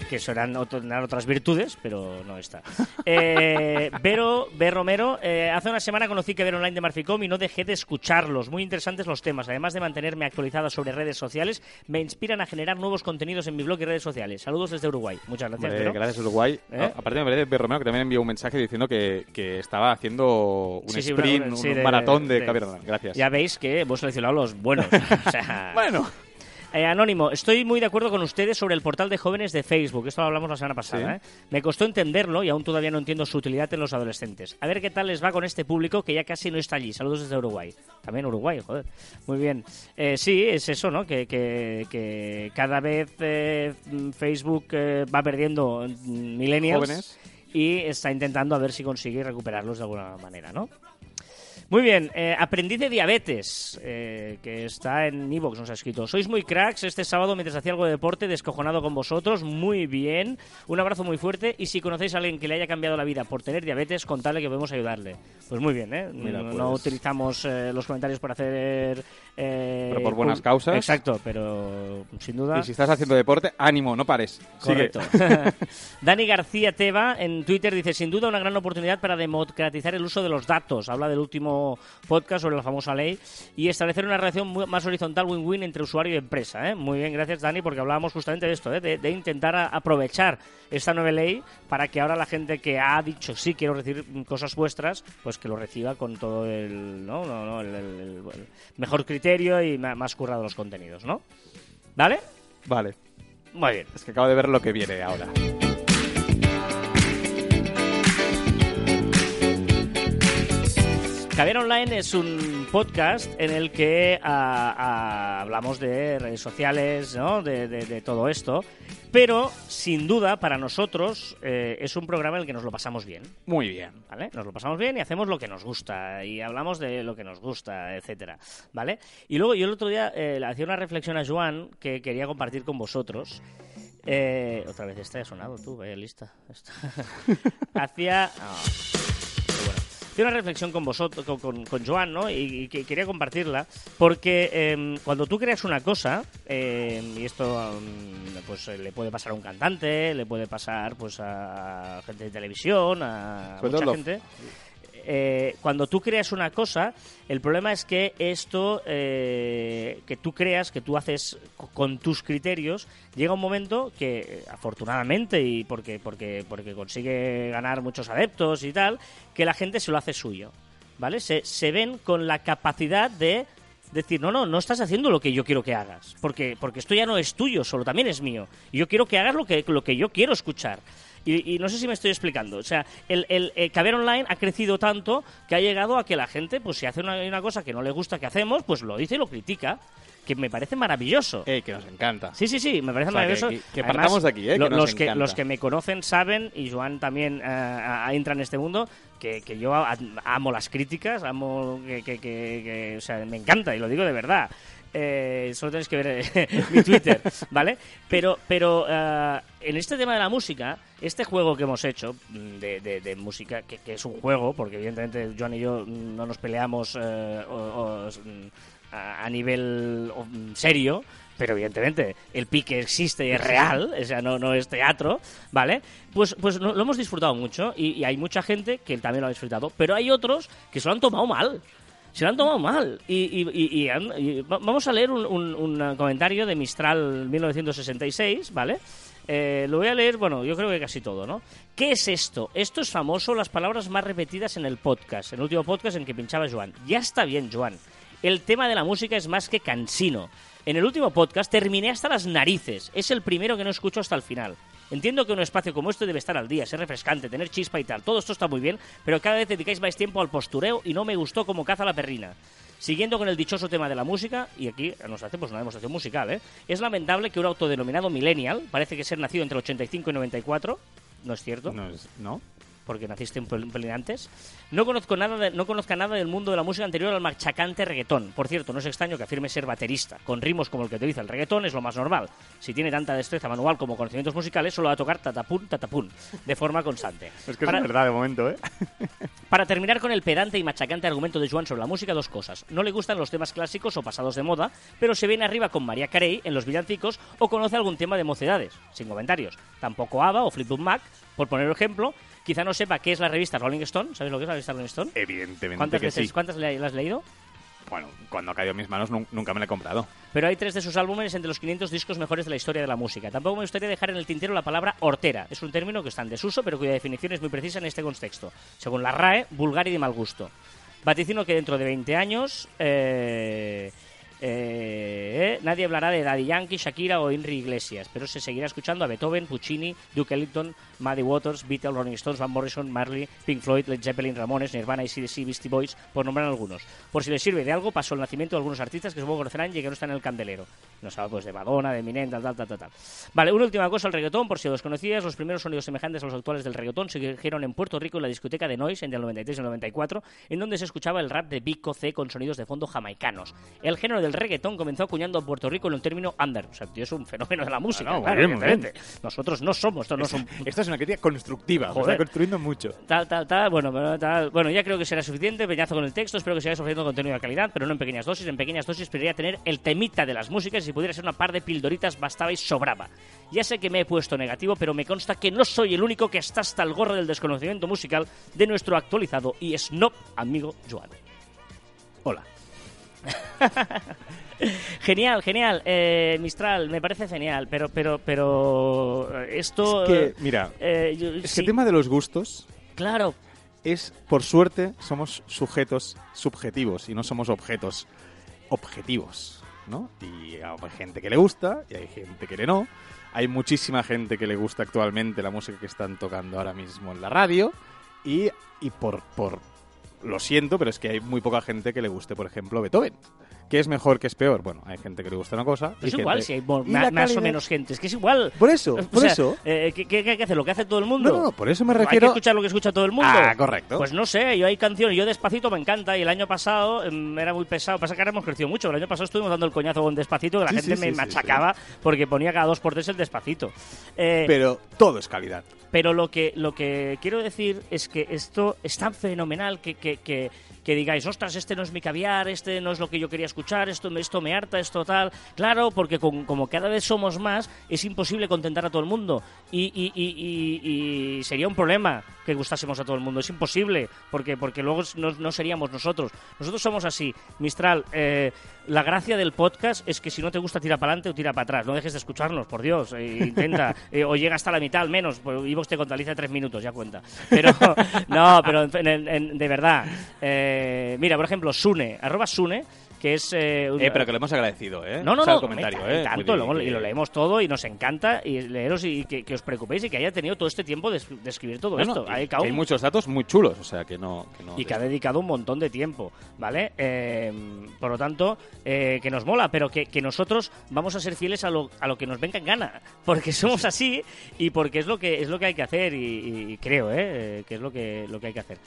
que serán otras virtudes, pero no esta. Eh, Vero B. Romero, eh, hace una semana conocí que ver online de Marficom y no dejé de escucharlos. Muy interesantes los temas. Además de mantenerme actualizada sobre redes sociales, me inspiran a generar nuevos contenidos en mi blog y redes sociales. Saludos desde Uruguay. Muchas gracias, gracias, Uruguay. ¿Eh? Aparte, me parece que Romero que también envió un mensaje diciendo que, que estaba haciendo un Sí, sprint, un, sí, un de- maratón de, de- Cabernet. Gracias. Ya veis que hemos seleccionado los buenos. O sea, Bueno, Eh, Anónimo, estoy muy de acuerdo con ustedes sobre el portal de jóvenes de Facebook. Esto lo hablamos la semana pasada. Sí. ¿eh? Me costó entenderlo y aún todavía no entiendo su utilidad en los adolescentes. A ver qué tal les va con este público que ya casi no está allí. Saludos desde Uruguay. También Uruguay, joder. Muy bien. Eh, sí, es eso, ¿no? Que, que- que cada vez eh, Facebook eh, va perdiendo mm, millennials Jóvenes. y está intentando a ver si consigue recuperarlos de alguna manera, ¿no? Muy bien, eh, aprendiz de diabetes, eh, que está en Evox, nos ha escrito. Sois muy cracks este sábado mientras hacía algo de deporte, descojonado con vosotros. Muy bien, un abrazo muy fuerte. Y si conocéis a alguien que le haya cambiado la vida por tener diabetes, contadle que podemos ayudarle. Pues muy bien, ¿eh? Mira, no, no pues- utilizamos eh, los comentarios para hacer. Eh, Pero por buenas causas. Exacto, pero sin duda. y si estás haciendo deporte, ánimo, no pares. Correcto. Dani García Teba en Twitter dice, sin duda una gran oportunidad para democratizar el uso de los datos. Habla del último podcast sobre la famosa ley y establecer una relación muy- más horizontal win-win entre usuario y empresa. ¿eh? Muy bien, gracias Dani, porque hablábamos justamente de esto, ¿eh? de, de intentar a- aprovechar esta nueva ley para que ahora la gente que ha dicho sí quiero recibir cosas vuestras, pues que lo reciba con todo el, ¿no? No, no, el- el- el mejor criterio y más currado los contenidos, ¿no? ¿Vale? Vale. Muy bien. Es que acabo de ver lo que viene ahora. Caviar Online es un podcast en el que ah, ah, hablamos de redes sociales, ¿no? de, de- de todo esto, pero sin duda para nosotros eh, es un programa en el que nos lo pasamos bien. Muy bien. ¿Vale? Nos lo pasamos bien y hacemos lo que nos gusta y hablamos de lo que nos gusta, etcétera, ¿vale? Y luego yo el otro día eh, le hacía una reflexión a Joan que quería compartir con vosotros. Eh, otra vez esta ha sonado tú, vaya lista. Esta. hacía una reflexión con vosotros, con, con, con Joan, ¿no? Y, y que quería compartirla porque em, cuando tú creas una cosa em, y esto em, pues eh, le puede pasar a un cantante, le puede pasar pues a gente de televisión, a mucha gente. Eh, cuando tú creas una cosa, el problema es que esto eh, que tú creas, que tú haces co- con tus criterios, llega un momento que, eh, afortunadamente, y porque, porque, porque consigue ganar muchos adeptos y tal, que la gente se lo hace suyo. ¿Vale? Se, se ven con la capacidad de decir, no, no, no estás haciendo lo que yo quiero que hagas, porque, porque esto ya no es tuyo, solo también es mío. Y yo quiero que hagas lo que, lo que yo quiero escuchar. Y, y no sé si me estoy explicando. O sea, el, el, eh, Caber Online ha crecido tanto que ha llegado a que la gente, pues si hace una, una cosa que no le gusta que hacemos, pues lo dice y lo critica. Que me parece maravilloso. Eh, que nos encanta. Sí, sí, sí, me parece O sea, que- maravilloso. que- que Además, partamos de aquí, ¿eh? que lo- nos los, que, los que me conocen saben, y Joan también eh, a- entra en este mundo, que, que yo amo las críticas, amo que, que- que- que- o sea, me encanta, y lo digo de verdad. Eh, solo tenéis que ver eh, mi Twitter, ¿vale? Pero, pero eh, en este tema de la música, este juego que hemos hecho mm, de, de- de música, que, que es un juego, porque evidentemente Joan y yo no nos peleamos eh, o- o, mm, a, nivel mm, serio, pero evidentemente el pique existe y es real, o sea, no, no es teatro, ¿vale? Pues, pues lo hemos disfrutado mucho y, y hay mucha gente que también lo ha disfrutado, pero hay otros que se lo han tomado mal. Se lo han tomado mal. Y, y- y- han- y va- vamos a leer un, un- un comentario de Mistral 1966, ¿vale? Eh, lo voy a leer, bueno, yo creo que casi todo, ¿no? ¿Qué es esto? Esto es famoso, las palabras más repetidas en el podcast, en el último podcast en que pinchaba Joan. Ya está bien, Joan. El tema de la música es más que cansino. En el último podcast terminé hasta las narices. Es el primero que no escucho hasta el final. Entiendo que un espacio como este debe estar al día, ser refrescante, tener chispa y tal. Todo esto está muy bien, pero cada vez dedicáis más tiempo al postureo y no me gustó como caza la perrina. Siguiendo con el dichoso tema de la música, y aquí nos hacemos una demostración musical, ¿eh? Es lamentable que un autodenominado millennial, parece que ser nacido entre el 85 y 94, no es cierto, No, es- ¿no? Porque naciste un pel- un pelín antes, no conozco nada de- no conozca nada del mundo de la música anterior al machacante reggaetón. Por cierto, no es extraño que afirme ser baterista. Con ritmos como el que utiliza el reggaetón es lo más normal. Si tiene tanta destreza manual como conocimientos musicales, solo va a tocar tatapún, tatapún, de forma constante. Es que Para- es verdad de momento, ¿eh? para terminar con el pedante y machacante argumento de Joan sobre la música, dos cosas. No le gustan los temas clásicos o pasados de moda, pero se viene arriba con María Carey en los villancicos o conoce algún tema de mocedades. Sin comentarios. Tampoco ABBA o Fleetwood Mac, por poner un ejemplo. Quizá no sepa qué es la revista Rolling Stone. ¿Sabes lo que es la revista Rolling Stone? Evidentemente ¿Cuántas que veces sí. cuántas le- has leído? Bueno, cuando ha caído en mis manos nun- nunca me la he comprado. Pero hay tres de sus álbumes entre los 500 discos mejores de la historia de la música. Tampoco me gustaría dejar en el tintero la palabra hortera. Es un término que está en desuso, pero cuya definición es muy precisa en este contexto. Según la RAE, vulgar y de mal gusto. Vaticino que dentro de 20 años eh, eh, nadie hablará de Daddy Yankee, Shakira o Henry Iglesias, pero se seguirá escuchando a Beethoven, Puccini, Duke Ellington, Muddy Waters, Beatles, Rolling Stones, Van Morrison, Marley, Pink Floyd, Led Zeppelin, Ramones, Nirvana, AC/DC, Beastie Boys, por nombrar algunos. Por si les sirve de algo, pasó el nacimiento de algunos artistas que supongo conocerán y que no están en el candelero. No sabe, pues de Madonna, de Eminem, tal, tal, tal, tal. Vale, una última cosa, el reggaetón, por si los conocías, los primeros sonidos semejantes a los actuales del reggaetón se surgieron en Puerto Rico en la discoteca de Noise en el 93 y el 94, en donde se escuchaba el rap de Vico C con sonidos de fondo jamaicanos. El género del reggaetón comenzó acuñando a Puerto Rico en un término under. O sea, tío, es un fenómeno de la música. no, muy claro, bien, muy bien. Nosotros no somos, estos no son es una crítica constructiva, Joder. está construyendo mucho. Tal, tal, tal, bueno, tal. bueno, ya creo que será suficiente, peñazo con el texto, espero que sigáis ofreciendo contenido de calidad, pero no en pequeñas dosis, en pequeñas dosis esperaría tener el temita de las músicas y si pudiera ser una par de pildoritas bastaba y sobraba. Ya sé que me he puesto negativo, pero me consta que no soy el único que está hasta el gorro del desconocimiento musical de nuestro actualizado y snob amigo Joan. Hola. genial, genial, eh, Mistral, me parece genial, pero, pero, pero eh, esto... Es que, eh, mira, eh, yo- es que el tema de los gustos Claro, es, por suerte, somos sujetos subjetivos y no somos objetos objetivos, ¿no? Y hay gente que le gusta y hay gente que le no. Hay muchísima gente que le gusta actualmente la música que están tocando ahora mismo en la radio y, y por, por... Lo siento, pero es que hay muy poca gente que le guste, por ejemplo, Beethoven. ¿Qué es mejor, qué es peor? Bueno, hay gente que le gusta una cosa. es igual si hay más o menos gente. Es que es igual. Por eso, O por sea, eso. eh, ¿qué, qué- hay que hacer? ¿Lo que hace todo el mundo? No, no, no, por eso me Hay que refiero... escuchar lo que escucha todo el mundo. Ah, correcto. Pues no sé, yo hay canciones, yo Despacito me encanta y el año pasado em, era muy pesado. Pasa que ahora hemos crecido mucho. El año pasado estuvimos dando el coñazo con Despacito que la Sí, gente sí, me sí, machacaba porque ponía cada dos por tres el Despacito. Eh, Pero todo es calidad. Pero lo que, lo que quiero decir es que esto es tan fenomenal que, que, que, que digáis, ostras, este no es mi caviar, este no es lo que yo quería escuchar, esto, me- esto me harta, esto tal. Claro, porque con- como cada vez somos más, es imposible contentar a todo el mundo. Y, y- y- y- y sería un problema que gustásemos a todo el mundo. Es imposible, porque, porque luego no, no seríamos nosotros. Nosotros somos así. Mistral, eh, la gracia del podcast es que si no te gusta, tira para adelante o tira para atrás. No dejes de escucharnos, por Dios. eh, intenta. eh, o llega hasta la mitad al menos. Pues Ivox te contabiliza tres minutos, ya cuenta. Pero, no, pero en- en- de verdad. eh, mira, por ejemplo, Sune, arroba Sune, que es... eh, un- Eh, pero que lo hemos agradecido, ¿eh? no, no, O sea, no, el comentario, ¿eh? tanto, lo- y lo leemos todo y nos encanta y leeros y que, que os preocupéis y que haya tenido todo este tiempo de, de escribir todo No, esto. que hay muchos datos muy chulos, o sea, que no... Que no y que ha dedicado un montón de tiempo, ¿vale? Eh, por lo tanto, eh, que nos mola, pero que, que nosotros vamos a ser fieles a lo, a lo que nos venga en gana, porque somos así y porque es lo que es lo que hay que hacer y, y creo, ¿eh? que es lo que lo que hay que hacer.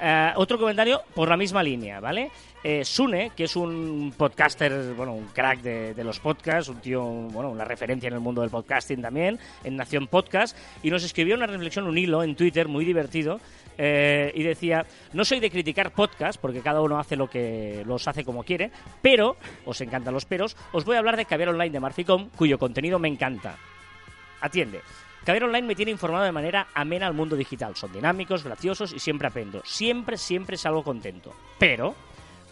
Eh, otro comentario por la misma línea, ¿vale? Eh, Sune, que es un podcaster, bueno, un crack de, los podcasts, un tío, bueno, una referencia en el mundo del podcasting también, en Nación Podcast, y nos escribió una reflexión, un hilo en Twitter muy divertido, eh, y decía, no soy de criticar podcast, porque cada uno hace lo que los hace como quiere, pero, os encantan los peros, os voy a hablar de Caviar Online de Marficom, cuyo contenido me encanta. Atiende. Caviar Online me tiene informado de manera amena al mundo digital. Son dinámicos, graciosos y siempre aprendo. Siempre, siempre salgo contento. Pero,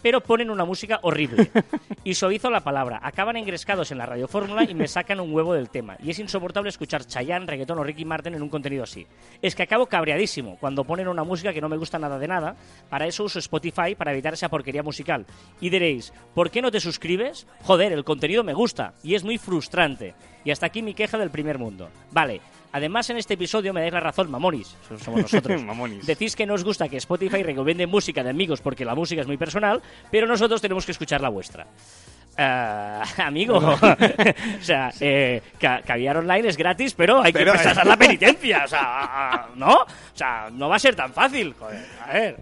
pero ponen una música horrible. Y suavizo la palabra. Acaban engrescados en la radiofórmula y me sacan un huevo del tema. Y es insoportable escuchar Chayanne, reggaetón o Ricky Martin en un contenido así. Es que acabo cabreadísimo cuando ponen una música que no me gusta nada de nada. Para eso uso Spotify para evitar esa porquería musical. Y diréis, ¿por qué no te suscribes? Joder, el contenido me gusta y es muy frustrante. Y hasta aquí mi queja del primer mundo. Vale. Además, en este episodio me dais la razón, mamonis. Somos nosotros. Mamonis. Decís que no os gusta que Spotify recomiende música de amigos porque la música es muy personal, pero nosotros tenemos que escuchar la vuestra. Eh, amigo, o sea, eh, ca- caviar online es gratis, pero hay que prestar la penitencia, o sea, ¿no? O sea, no va a ser tan fácil, joder, a ver.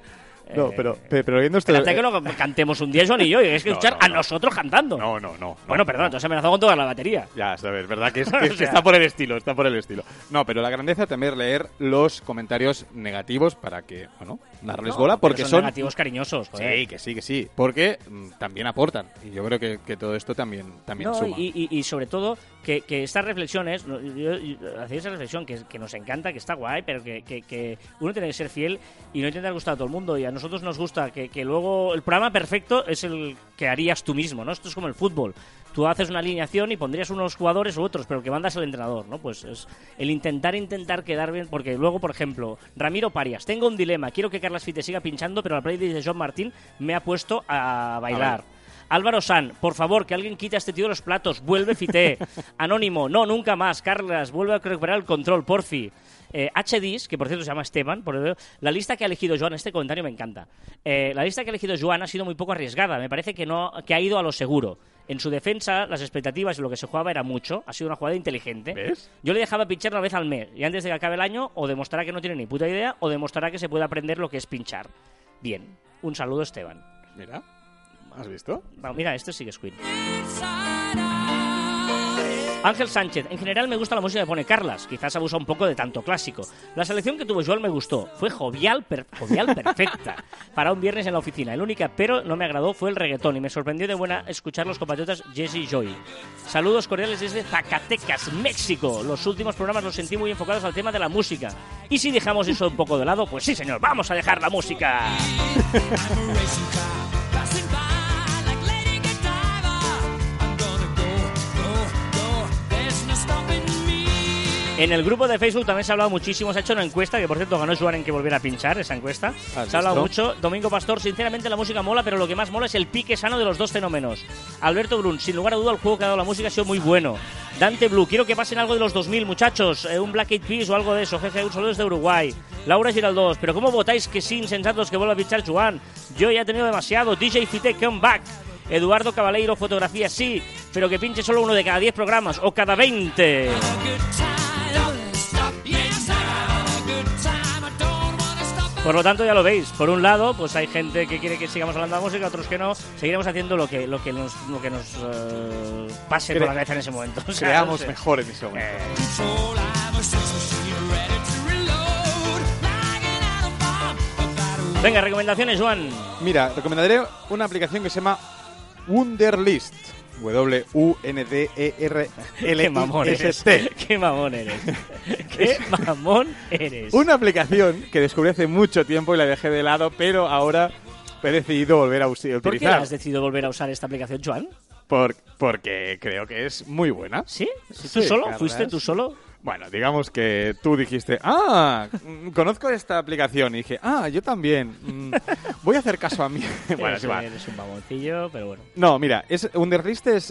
No, Eh, pero, pero, viendo esto... Espérate que lo cantemos un día, Joan y yo, es que No, escuchar no, a no. nosotros cantando. No, no, no. bueno, no, perdón, no. entonces amenazó con toda la batería. Ya, es verdad que, es, que O que sea- está por el estilo, está por el estilo. No, pero la grandeza también es leer los comentarios negativos para que, bueno, darles No, bola, porque son, son... negativos cariñosos, joder. Sí, que sí, que sí, porque mm, también aportan. Y yo creo que, que todo esto también, también No, suma. y, y- y sobre todo que, estas reflexiones, no, yo, yo- hacía esa reflexión que, nos encanta, que está guay, pero que, uno tiene que ser fiel y no intentar gustar a todo el mundo. Y a nosotros nos gusta que, que luego el programa perfecto es el que harías tú mismo, ¿no? Esto es como el fútbol. Tú haces una alineación y pondrías unos jugadores u otros, pero que mandas el entrenador, ¿no? Pues es el intentar, intentar quedar bien, porque luego, por ejemplo, Ramiro Parias, tengo un dilema, quiero que Carlas Fite siga pinchando, pero la playlist de John Martín me ha puesto a bailar. Álvaro San, por favor, que alguien quite a este tío de los platos. Vuelve Fité. Anónimo, no, nunca más. Carlas, vuelve a recuperar el control, porfi. Eh, HDis, que por cierto se llama Esteban, por el- la lista que ha elegido Joan, este comentario me encanta. Eh, la lista que ha elegido Joan ha sido muy poco arriesgada. Me parece que, no, que ha ido a lo seguro. En su defensa, las expectativas y lo que se jugaba era mucho. Ha sido una jugada inteligente. ¿Ves? Yo le dejaba pinchar una vez al mes. Y antes de que acabe el año, o demostrará que no tiene ni puta idea, o demostrará que se puede aprender lo que es pinchar. Bien. Un saludo, Esteban. Mira, ¿has visto? Bueno, mira, este sí que es Queen. Ángel Sánchez, en general me gusta la música que pone Carlas, quizás abusa un poco de tanto clásico. La selección que tuvo Joel me gustó, fue jovial, per- jovial perfecta para un viernes en la oficina. El único pero no me agradó fue el reggaetón y me sorprendió de buena escuchar los compatriotas Jesse y Joy. Saludos cordiales desde Zacatecas, México. Los últimos programas los sentí muy enfocados al tema de la música. Y si dejamos eso un poco de lado, pues sí señor, vamos a dejar la música. En el grupo de Facebook también se ha hablado muchísimo, se ha hecho una encuesta, que por cierto ganó en que volviera a pinchar esa encuesta. ¿Has Se ha hablado mucho. Domingo Pastor, sinceramente la música mola, pero lo que más mola es el pique sano de los dos fenómenos. Alberto Brun, sin lugar a duda el juego que ha dado la música ha sido muy bueno. Dante Blue, quiero que pasen algo de los 2000, muchachos. Eh, un Black Eyed Peas o algo de eso. Jeje, un saludo desde Uruguay. Laura Giraldós, pero ¿cómo votáis que sí, insensatos que vuelva a pinchar Joan? Yo ya he tenido demasiado. DJ Fite, come back. Eduardo Cabaleiro, fotografía sí, pero que pinche solo uno de cada 10 programas o cada 20. Por lo tanto, ya lo veis. Por un lado, pues hay gente que quiere que sigamos hablando de música, otros que no. Seguiremos haciendo lo que, lo que nos, lo que nos eh, pase por Cre- la cabeza en ese momento. O sea, Creamos no sé. mejor en ese momento. Eh, venga, recomendaciones, Juan. Mira, recomendaré una aplicación que se llama Wunderlist. Qué mamón eres. Qué mamón eres. Qué mamón eres. Una aplicación que descubrí hace mucho tiempo y la dejé de lado, pero ahora he decidido volver a us- ¿Por qué utilizar. has decidido volver a usar esta aplicación, Juan? Por- porque creo que es muy buena. ¿Sí? ¿Tú Sí, solo? ¿Fuiste tú solo? Bueno, digamos que tú dijiste, ah, mm, conozco esta aplicación. Y dije, ah, yo también. Mm, voy a hacer caso a mí. bueno, sí va. eres un mamoncillo, pero bueno. No, mira, es,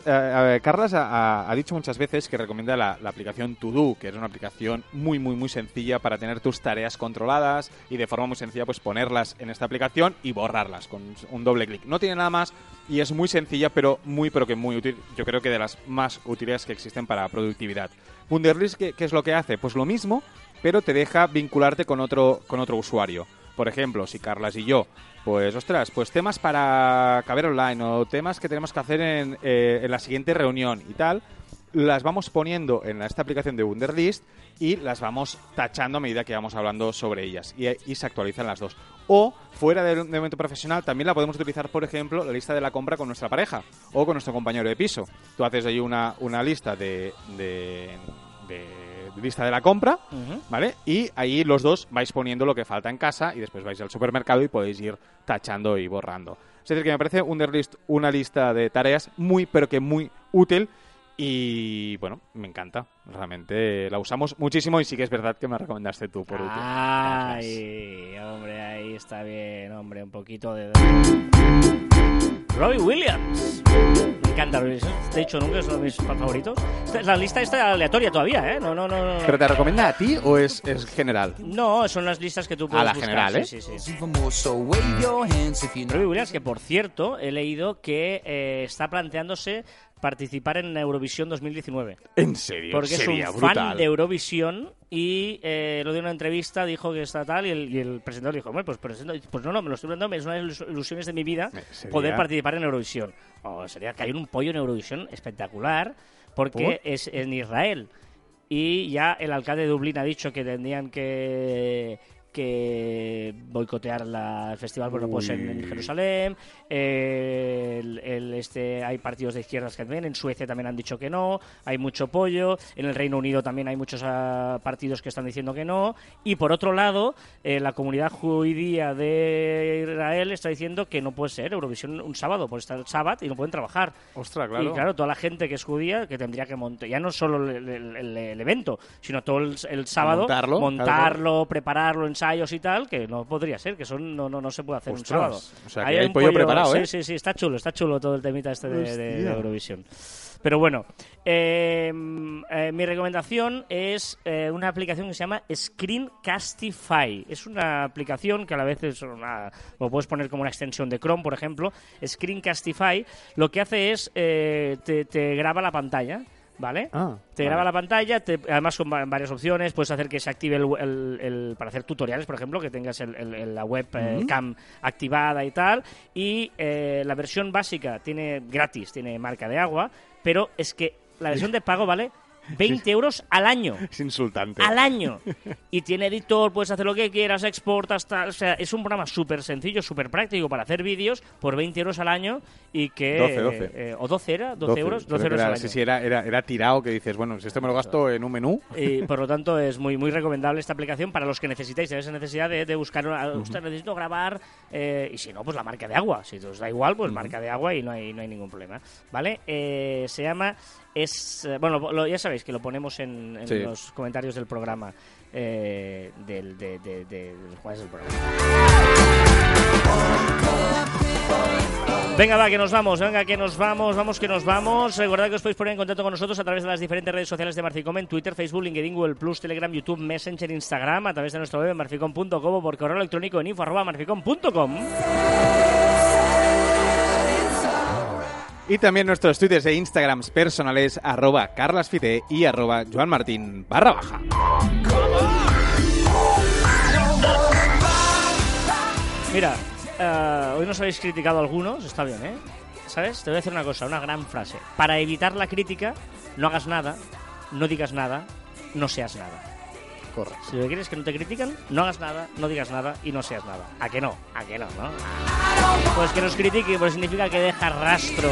eh, Carlas ha, ha- dicho muchas veces que recomienda la, la aplicación To Do, que es una aplicación muy, muy, muy sencilla para tener tus tareas controladas y de forma muy sencilla, pues ponerlas en esta aplicación y borrarlas con un doble clic. No tiene nada más y es muy sencilla, pero muy, pero que muy útil. Yo creo que de las más útiles que existen para productividad. Wunderlist, ¿qué, qué es lo que hace? Pues lo mismo, pero te deja vincularte con otro, con otro usuario. Por ejemplo, si Carlas y yo, pues ostras, pues temas para caber online o temas que tenemos que hacer en, eh, en la siguiente reunión y tal, las vamos poniendo en esta aplicación de Wunderlist y las vamos tachando a medida que vamos hablando sobre ellas y, y se actualizan las dos. O fuera del del momento profesional también la podemos utilizar, por ejemplo, la lista de la compra con nuestra pareja o con nuestro compañero de piso. Tú haces ahí una, una lista de, de, de lista de la compra. ¿vale? Y ahí los dos vais poniendo lo que falta en casa y después vais al supermercado y podéis ir tachando y borrando. Es decir, que me parece Wunderlist una lista de tareas muy, pero que muy útil y, bueno, me encanta. Realmente la usamos muchísimo y sí que es verdad que me recomendaste tú por último. Ay, hombre, ahí está bien, hombre, un poquito de... Robbie Williams. Me encanta Robbie Williams. De hecho, nunca es uno de mis favoritos. Esta- La lista está aleatoria todavía, ¿eh? No, no, no. no. ¿Pero te recomienda a ti o es, es general? No, son las listas que tú puedes la buscar. general, ¿eh? Sí, sí, sí. Robbie Williams, que por cierto, he leído que eh, está planteándose participar en Eurovisión 2019. ¿En serio? Porque es un fan de Eurovisión y eh, lo dio en una entrevista, dijo que está tal y el, y el presentador dijo, bueno, pues, presento- pues no, no, me lo estoy preguntando, es una de las ilusiones de mi vida Eh, sería- poder participar en Eurovisión. Oh, sería que hay un pollo en Eurovisión espectacular porque es en Israel. Y ya el alcalde de Dublín ha dicho que tendrían que que boicotear la, el festival bueno pues en. Jerusalén eh, el- el, este hay partidos de izquierdas que también en Suecia también han dicho que no hay mucho pollo en el Reino Unido también hay muchos ah, partidos que están diciendo que no y por otro lado eh, la comunidad judía de Israel está diciendo que no puede ser Eurovisión un sábado pues está el sábado y no pueden trabajar Ostras, claro. y claro, toda la gente que es judía que tendría que montar, ya no solo el, el- evento, sino todo el, sábado, Montarlo, montarlo, prepararlo, ensayos y tal, que no podría ser, que eso no, no, no se puede hacer Ostras, un sábado. o sea, que Ahí hay un pollo preparado, sí, ¿eh? Sí, sí, está chulo, está chulo todo el temita este de, de-. Eurovisión. Pero bueno, eh, eh, mi recomendación es eh, una aplicación que se llama Screencastify. Es una aplicación que a la vez es una, lo puedes poner como una extensión de Chrome, por ejemplo. Screencastify lo que hace es eh, te, te graba la pantalla. ¿Vale? Ah, te vale. graba la pantalla, te- además con va- varias opciones, puedes hacer que se active el, el- el- para hacer tutoriales, por ejemplo, que tengas el- la web eh, cam activada y tal. Y eh, la versión básica tiene gratis, tiene marca de agua, pero es que la versión de pago vale 20 euros al año. Es insultante. Al año. Y tiene editor, puedes hacer lo que quieras, exportas, tal. O sea, es un programa súper sencillo, súper práctico para hacer vídeos por 20 euros al año y que... 12, 12. eh, ¿O 12 era? 12, euros? creo 12 que euros era, al año. Sí, sí, era, era, era tirado que dices, bueno, si esto me lo gasto en un menú. Y por lo tanto es muy muy recomendable esta aplicación para los que necesitáis, tenéis esa necesidad de, de buscar, una- "Ostras, necesito grabar, eh, y si no, pues la marca de agua. Si os da igual, pues marca de agua y no hay, no hay ningún problema. ¿Vale? Eh, se llama, es eh, bueno, lo- ya sabéis que lo ponemos en, en Sí. los comentarios del programa, eh, del, de, de, del programa. Venga, va, que nos vamos, venga, que nos vamos, vamos, que nos vamos. Recordad que os podéis poner en contacto con nosotros a través de las diferentes redes sociales de Marficom en Twitter, Facebook, LinkedIn, Google Plus, Telegram, YouTube, Messenger, Instagram, a través de nuestra web marficom.com o por correo electrónico en info arroba marficom.com. Y también nuestros twitters e instagrams personales, arroba carlasfite y arroba joanmartin barra baja. Mira, eh, hoy nos habéis criticado algunos, está bien, ¿eh? ¿Sabes? Te voy a decir una cosa, una gran frase. Para evitar la crítica, no hagas nada, no digas nada, no seas nada. Correcto. Si quieres que no te critican, no hagas nada, no digas nada y no seas nada. ¿A que no? ¿A que no, no? Pues que nos critique, pues significa que deja rastro.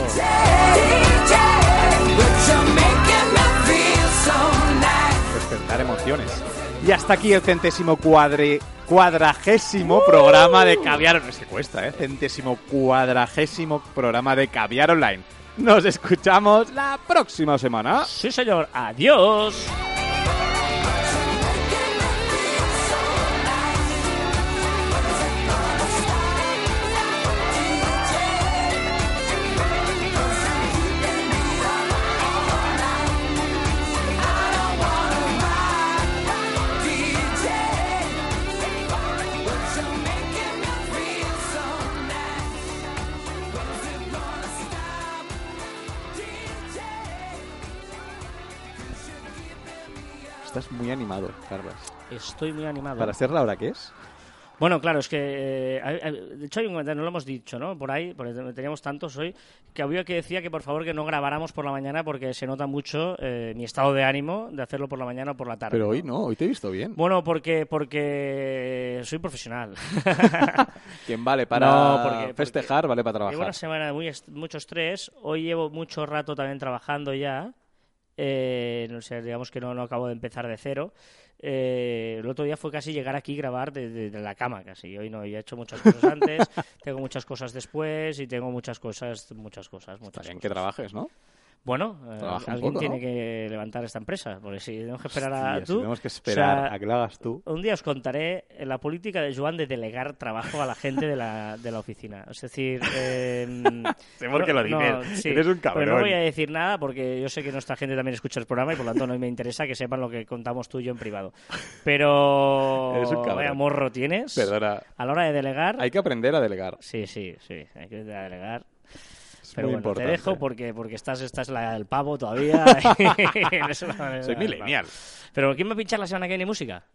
Despertar emociones. Y hasta aquí el centésimo cuadre, cuadragésimo programa de Caviar... Es que cuesta, ¿eh? Centésimo cuadragésimo programa de Caviar Online. Nos escuchamos la próxima semana. Sí, señor. Adiós. Estás muy animado, Carlos. Estoy muy animado. ¿Para ser la hora que es? Bueno, claro, es que. eh, de hecho, hay un comentario, no lo hemos dicho, ¿no? Por ahí, porque teníamos tantos hoy, que había que decía que por favor que no grabáramos por la mañana porque se nota mucho eh, mi estado de ánimo de hacerlo por la mañana o por la tarde. Pero ¿no? hoy no, hoy te he visto bien. Bueno, porque, porque soy profesional. Quien vale para No, porque- porque festejar, vale para Llevo trabajar. una semana de muy est- mucho estrés. Hoy llevo mucho rato también trabajando ya. Eh, no sé, digamos que no, no acabo de empezar de cero. Eh, el otro día fue casi llegar aquí y grabar desde de la cama casi. Hoy no, ya he hecho muchas cosas antes, tengo muchas cosas después y tengo muchas cosas, muchas cosas, muchas Está bien cosas. que trabajes, ¿no? Bueno, eh, Trabaja alguien poco, tiene ¿no? que levantar esta empresa, porque si tenemos que esperar a si tenemos que o esperar sea, a que lo hagas tú. Un día os contaré la política de Joan de delegar trabajo a la gente de la, de la oficina. Es decir... eh, Sé por qué lo no, sí, Eres un Pero no cabrón. voy a decir nada porque yo sé que nuestra gente también escucha el programa y por lo tanto no me interesa que sepan lo que contamos tú y yo en privado. Pero... Eres un cabrón. Vaya morro tienes. Perdona, A la hora de delegar... hay que aprender a delegar. Sí, sí, sí. Hay que delegar. Pero muy bueno, importante. te dejo porque, porque estás, estás la del pavo todavía. Soy millennial. Pero ¿quién va a pinchar la semana que viene música?